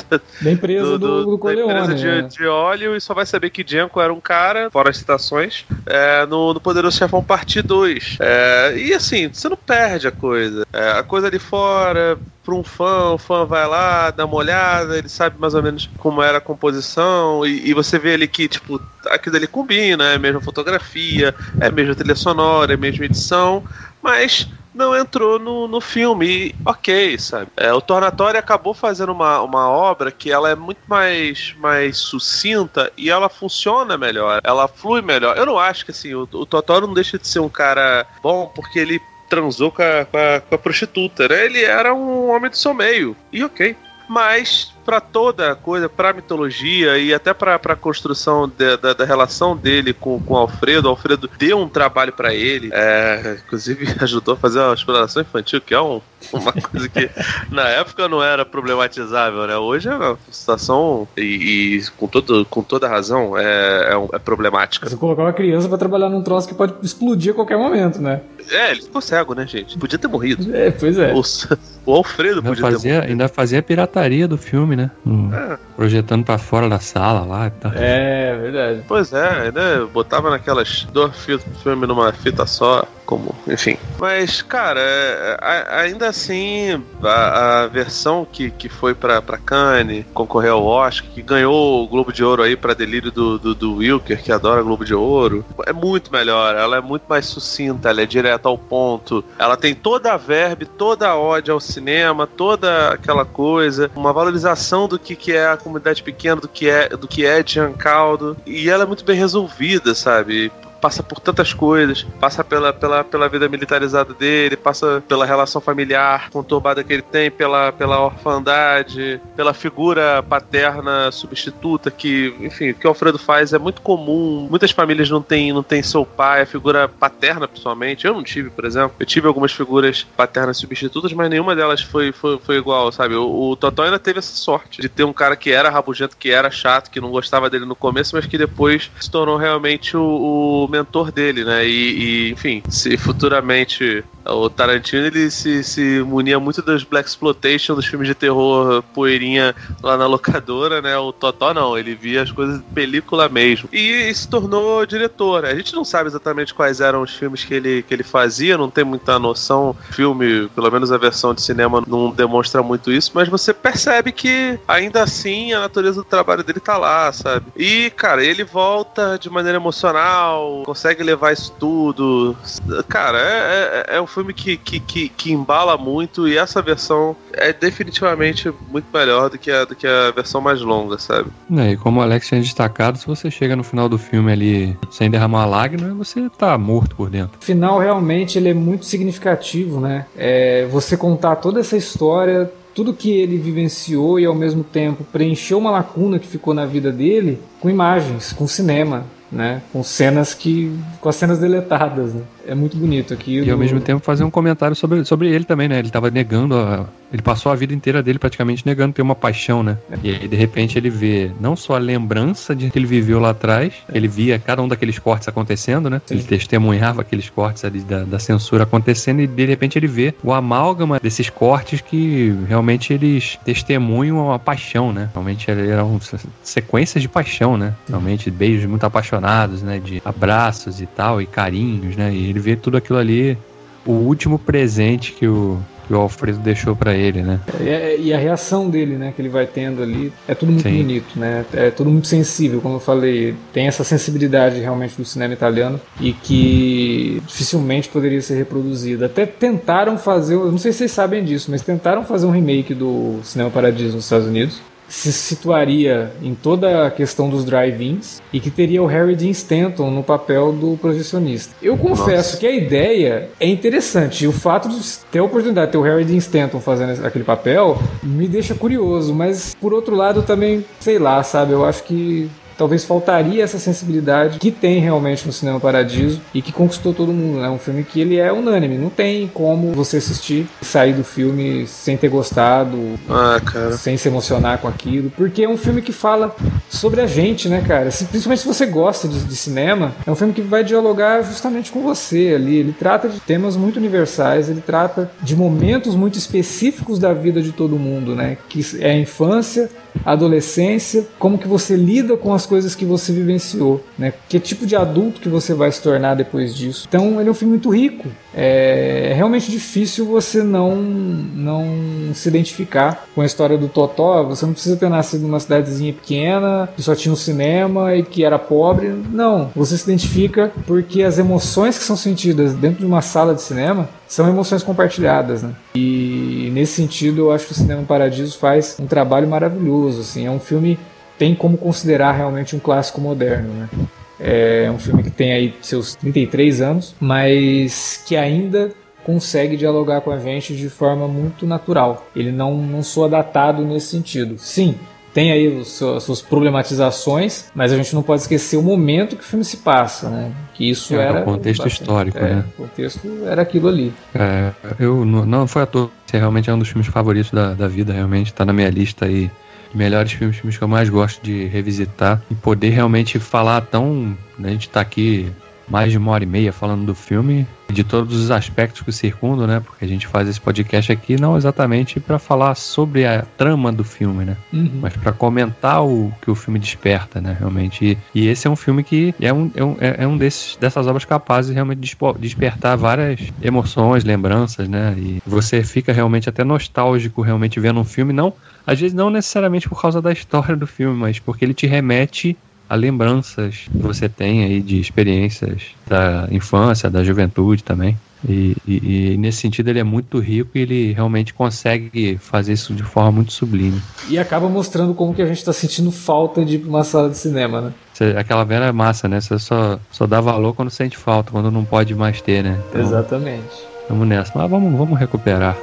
da, da empresa do, do, do Corleone, empresa de, né? de, óleo e só vai saber que Janko era um cara, fora as citações, é, no, no Poderoso Chefão Parte 2. É, e assim, você não perde a coisa. É, a coisa ali fora, para um fã, o fã vai lá, dá uma olhada, ele sabe mais ou menos como era a composição, e, e você vê ali que, tipo, aquilo ali combina, é a mesma fotografia, é a mesma trilha sonora, é a mesma edição, mas não entrou no, no filme. E, ok, sabe? É, o Tornatório acabou fazendo uma, uma obra que ela é muito mais, mais sucinta e ela funciona melhor, ela flui melhor. Eu não acho que assim, o, o Totoro não deixa de ser um cara bom porque ele transou com a, com a, com a prostituta, né? Ele era um homem do seu meio. E ok. Mas para toda a coisa, pra mitologia e até pra, pra construção de, da, da, relação dele com, com o Alfredo. Alfredo deu um trabalho para ele, é, inclusive ajudou a fazer uma exploração infantil, que é um, uma coisa que na época não era problematizável, né? Hoje é uma situação, e, e com, todo, com toda razão, é, é, é problemática. Você colocar uma criança para trabalhar num troço que pode explodir a qualquer momento, né? É, ele ficou cego, né, gente? Podia ter morrido. É, pois é. O, o Alfredo ainda podia fazia, ter morrido. Ainda fazia a pirataria do filme, né? Hum, é. Projetando para fora da sala lá e tal. É, verdade. Pois é, né? Botava naquelas duas filmes numa fita só como, enfim. Mas, cara, é, ainda assim, a, a, versão que, que foi pra, pra Cannes, concorreu ao Oscar, que ganhou o Globo de Ouro aí pra delírio do, do, do Wilker, que adora Globo de Ouro, é muito melhor. Ela é muito mais sucinta, ela é direta ao ponto. Ela tem toda a verbe, toda a ódio ao cinema, toda aquela coisa, uma valorização do que, que é a comunidade pequena, do que é do que é Giancarlo. E ela é muito bem resolvida, sabe? Passa por tantas coisas, passa pela, pela, pela vida militarizada dele, passa pela relação familiar conturbada que ele tem, pela, pela orfandade, pela figura paterna substituta que, enfim, o que o Alfredo faz é muito comum. Muitas famílias não têm não tem seu pai, a figura paterna, principalmente. Eu não tive, por exemplo. Eu tive algumas figuras paternas substitutas, mas nenhuma delas foi, foi, foi igual, sabe? O, o Totó ainda teve essa sorte de ter um cara que era rabugento, que era chato, que não gostava dele no começo, mas que depois se tornou realmente o, o mentor dele, né? E, e, enfim, se futuramente o Tarantino ele se, se munia muito dos Black Exploitation, dos filmes de terror poeirinha lá na locadora, né? O Totó não, ele via as coisas de película mesmo. E, e se tornou diretor. Né? A gente não sabe exatamente quais eram os filmes que ele, que ele fazia, não tem muita noção. Filme, pelo menos a versão de cinema, não demonstra muito isso, mas você percebe que ainda assim a natureza do trabalho dele tá lá, sabe? E, cara, ele volta de maneira emocional, consegue levar isso tudo. Cara, é, é, é um filme que, que, que, que, embala muito e essa versão é definitivamente muito melhor do que a, do que a versão mais longa, sabe? É, e como o Alex tinha destacado, se você chega no final do filme ali sem derramar lágrima, você tá morto por dentro. O final realmente ele é muito significativo, né? É, você contar toda essa história tudo que ele vivenciou e ao mesmo tempo preencheu uma lacuna que ficou na vida dele com imagens, com cinema né? Com cenas que. com as cenas deletadas, né? É muito bonito aqui. E ao mesmo tempo fazer um comentário sobre, sobre ele também, né? Ele tava negando a, Ele passou a vida inteira dele praticamente negando ter uma paixão, né? E aí, de repente, ele vê não só a lembrança de que ele viveu lá atrás, ele via cada um daqueles cortes acontecendo, né? Sim. Ele testemunhava aqueles cortes ali da, da censura acontecendo e de repente ele vê o amálgama desses cortes que realmente eles testemunham a paixão, né? Realmente eram sequências de paixão, né? Realmente beijos muito apaixonados, né? De abraços e tal, e carinhos, né? E ele vê tudo aquilo ali, o último presente que o, que o Alfredo deixou para ele, né? É, e a reação dele, né, que ele vai tendo ali, é tudo muito Sim. bonito, né? É tudo muito sensível, como eu falei, tem essa sensibilidade realmente do cinema italiano e que dificilmente poderia ser reproduzida. Até tentaram fazer, eu não sei se vocês sabem disso, mas tentaram fazer um remake do Cinema Paradiso nos Estados Unidos se situaria em toda a questão dos drive-ins e que teria o Harry Dean Stanton no papel do projecionista. Eu confesso Nossa. que a ideia é interessante e o fato de ter a oportunidade de ter o Harry Dean Stanton fazendo aquele papel me deixa curioso, mas por outro lado também, sei lá, sabe, eu acho que talvez faltaria essa sensibilidade que tem realmente no Cinema Paradiso e que conquistou todo mundo. É né? um filme que ele é unânime, não tem como você assistir e sair do filme sem ter gostado, ah, sem se emocionar com aquilo, porque é um filme que fala sobre a gente, né, cara? Se, principalmente se você gosta de, de cinema, é um filme que vai dialogar justamente com você ali. Ele trata de temas muito universais, ele trata de momentos muito específicos da vida de todo mundo, né? Que é a infância, adolescência, como que você lida com as coisas que você vivenciou, né? Que tipo de adulto que você vai se tornar depois disso. Então, ele é um filme muito rico. É, é realmente difícil você não não se identificar com a história do Totó. Você não precisa ter nascido numa cidadezinha pequena, que só tinha um cinema e que era pobre. Não, você se identifica porque as emoções que são sentidas dentro de uma sala de cinema são emoções compartilhadas, né? E nesse sentido, eu acho que o Cinema Paradiso faz um trabalho maravilhoso, assim, é um filme tem como considerar realmente um clássico moderno, né? É um filme que tem aí seus 33 anos, mas que ainda consegue dialogar com a gente de forma muito natural. Ele não, não soa datado nesse sentido. Sim, tem aí os, as suas problematizações, mas a gente não pode esquecer o momento que o filme se passa, né? Que isso é, era. O contexto bastante, histórico, é, né? O contexto era aquilo ali. É, eu não foi à toa. Esse realmente é um dos filmes favoritos da, da vida, realmente. Tá na minha lista aí. Melhores filmes, filmes que eu mais gosto de revisitar e poder realmente falar tão. Né, a gente tá aqui mais de uma hora e meia falando do filme, de todos os aspectos que o circundam, né? Porque a gente faz esse podcast aqui não exatamente para falar sobre a trama do filme, né? Uhum. Mas para comentar o que o filme desperta, né? Realmente. E, e esse é um filme que é um, é um, é um desses, dessas obras capazes de realmente despertar várias emoções, lembranças, né? E você fica realmente até nostálgico realmente vendo um filme, não, às vezes não necessariamente por causa da história do filme, mas porque ele te remete a lembranças que você tem aí de experiências da infância, da juventude também. E, e, e, nesse sentido ele é muito rico e ele realmente consegue fazer isso de forma muito sublime. E acaba mostrando como que a gente está sentindo falta de uma sala de cinema, né? aquela velha massa, né? Você só, só dá valor quando sente falta, quando não pode mais ter, né? Então, Exatamente. Vamos nessa. Mas vamos, vamos recuperar.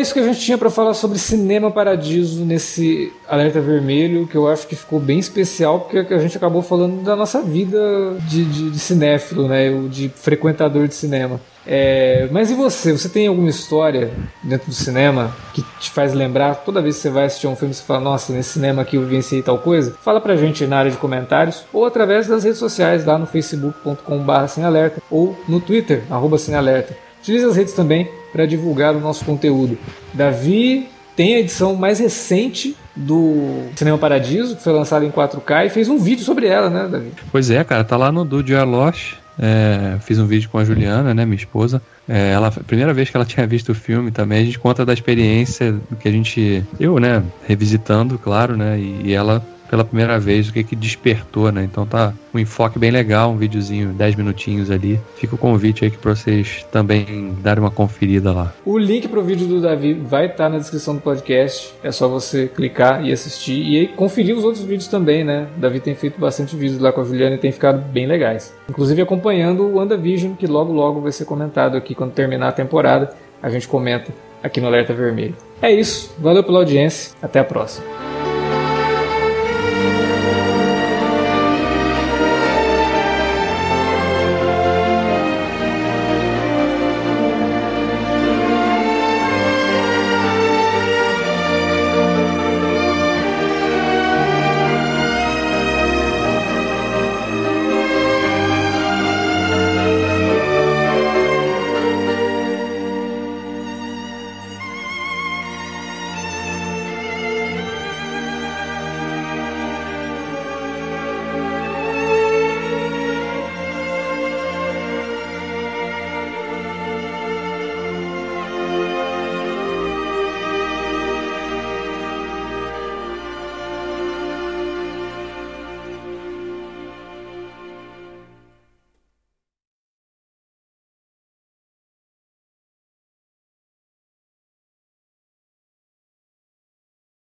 Isso que a gente tinha para falar sobre Cinema Paradiso nesse Alerta Vermelho, que eu acho que ficou bem especial, porque a gente acabou falando da nossa vida de, de, de cinéfilo, né? De frequentador de cinema. É, mas e você? Você tem alguma história dentro do cinema que te faz lembrar? Toda vez que você vai assistir um filme, você fala, nossa, nesse cinema aqui eu vivenciei tal coisa? Fala pra gente na área de comentários ou através das redes sociais lá no facebook.com.br sem alerta ou no Twitter, arroba sem alerta. Utilize as redes também para divulgar o nosso conteúdo. Davi tem a edição mais recente do Cinema Paradiso, que foi lançada em 4K, e fez um vídeo sobre ela, né, Davi? Pois é, cara, tá lá no Do Lost. É, fiz um vídeo com a Juliana, né, minha esposa. É, ela, primeira vez que ela tinha visto o filme também, a gente conta da experiência que a gente, eu, né, revisitando, claro, né, e, e ela pela primeira vez, o que que despertou, né? Então tá um enfoque bem legal, um videozinho, 10 minutinhos ali. Fica o convite aí para vocês também darem uma conferida lá. O link pro vídeo do Davi vai estar tá na descrição do podcast. É só você clicar e assistir e aí conferir os outros vídeos também, né? O Davi tem feito bastante vídeos lá com a Juliana e tem ficado bem legais. Inclusive acompanhando o WandaVision, que logo logo vai ser comentado aqui quando terminar a temporada. A gente comenta aqui no Alerta Vermelho. É isso, valeu pela audiência, até a próxima.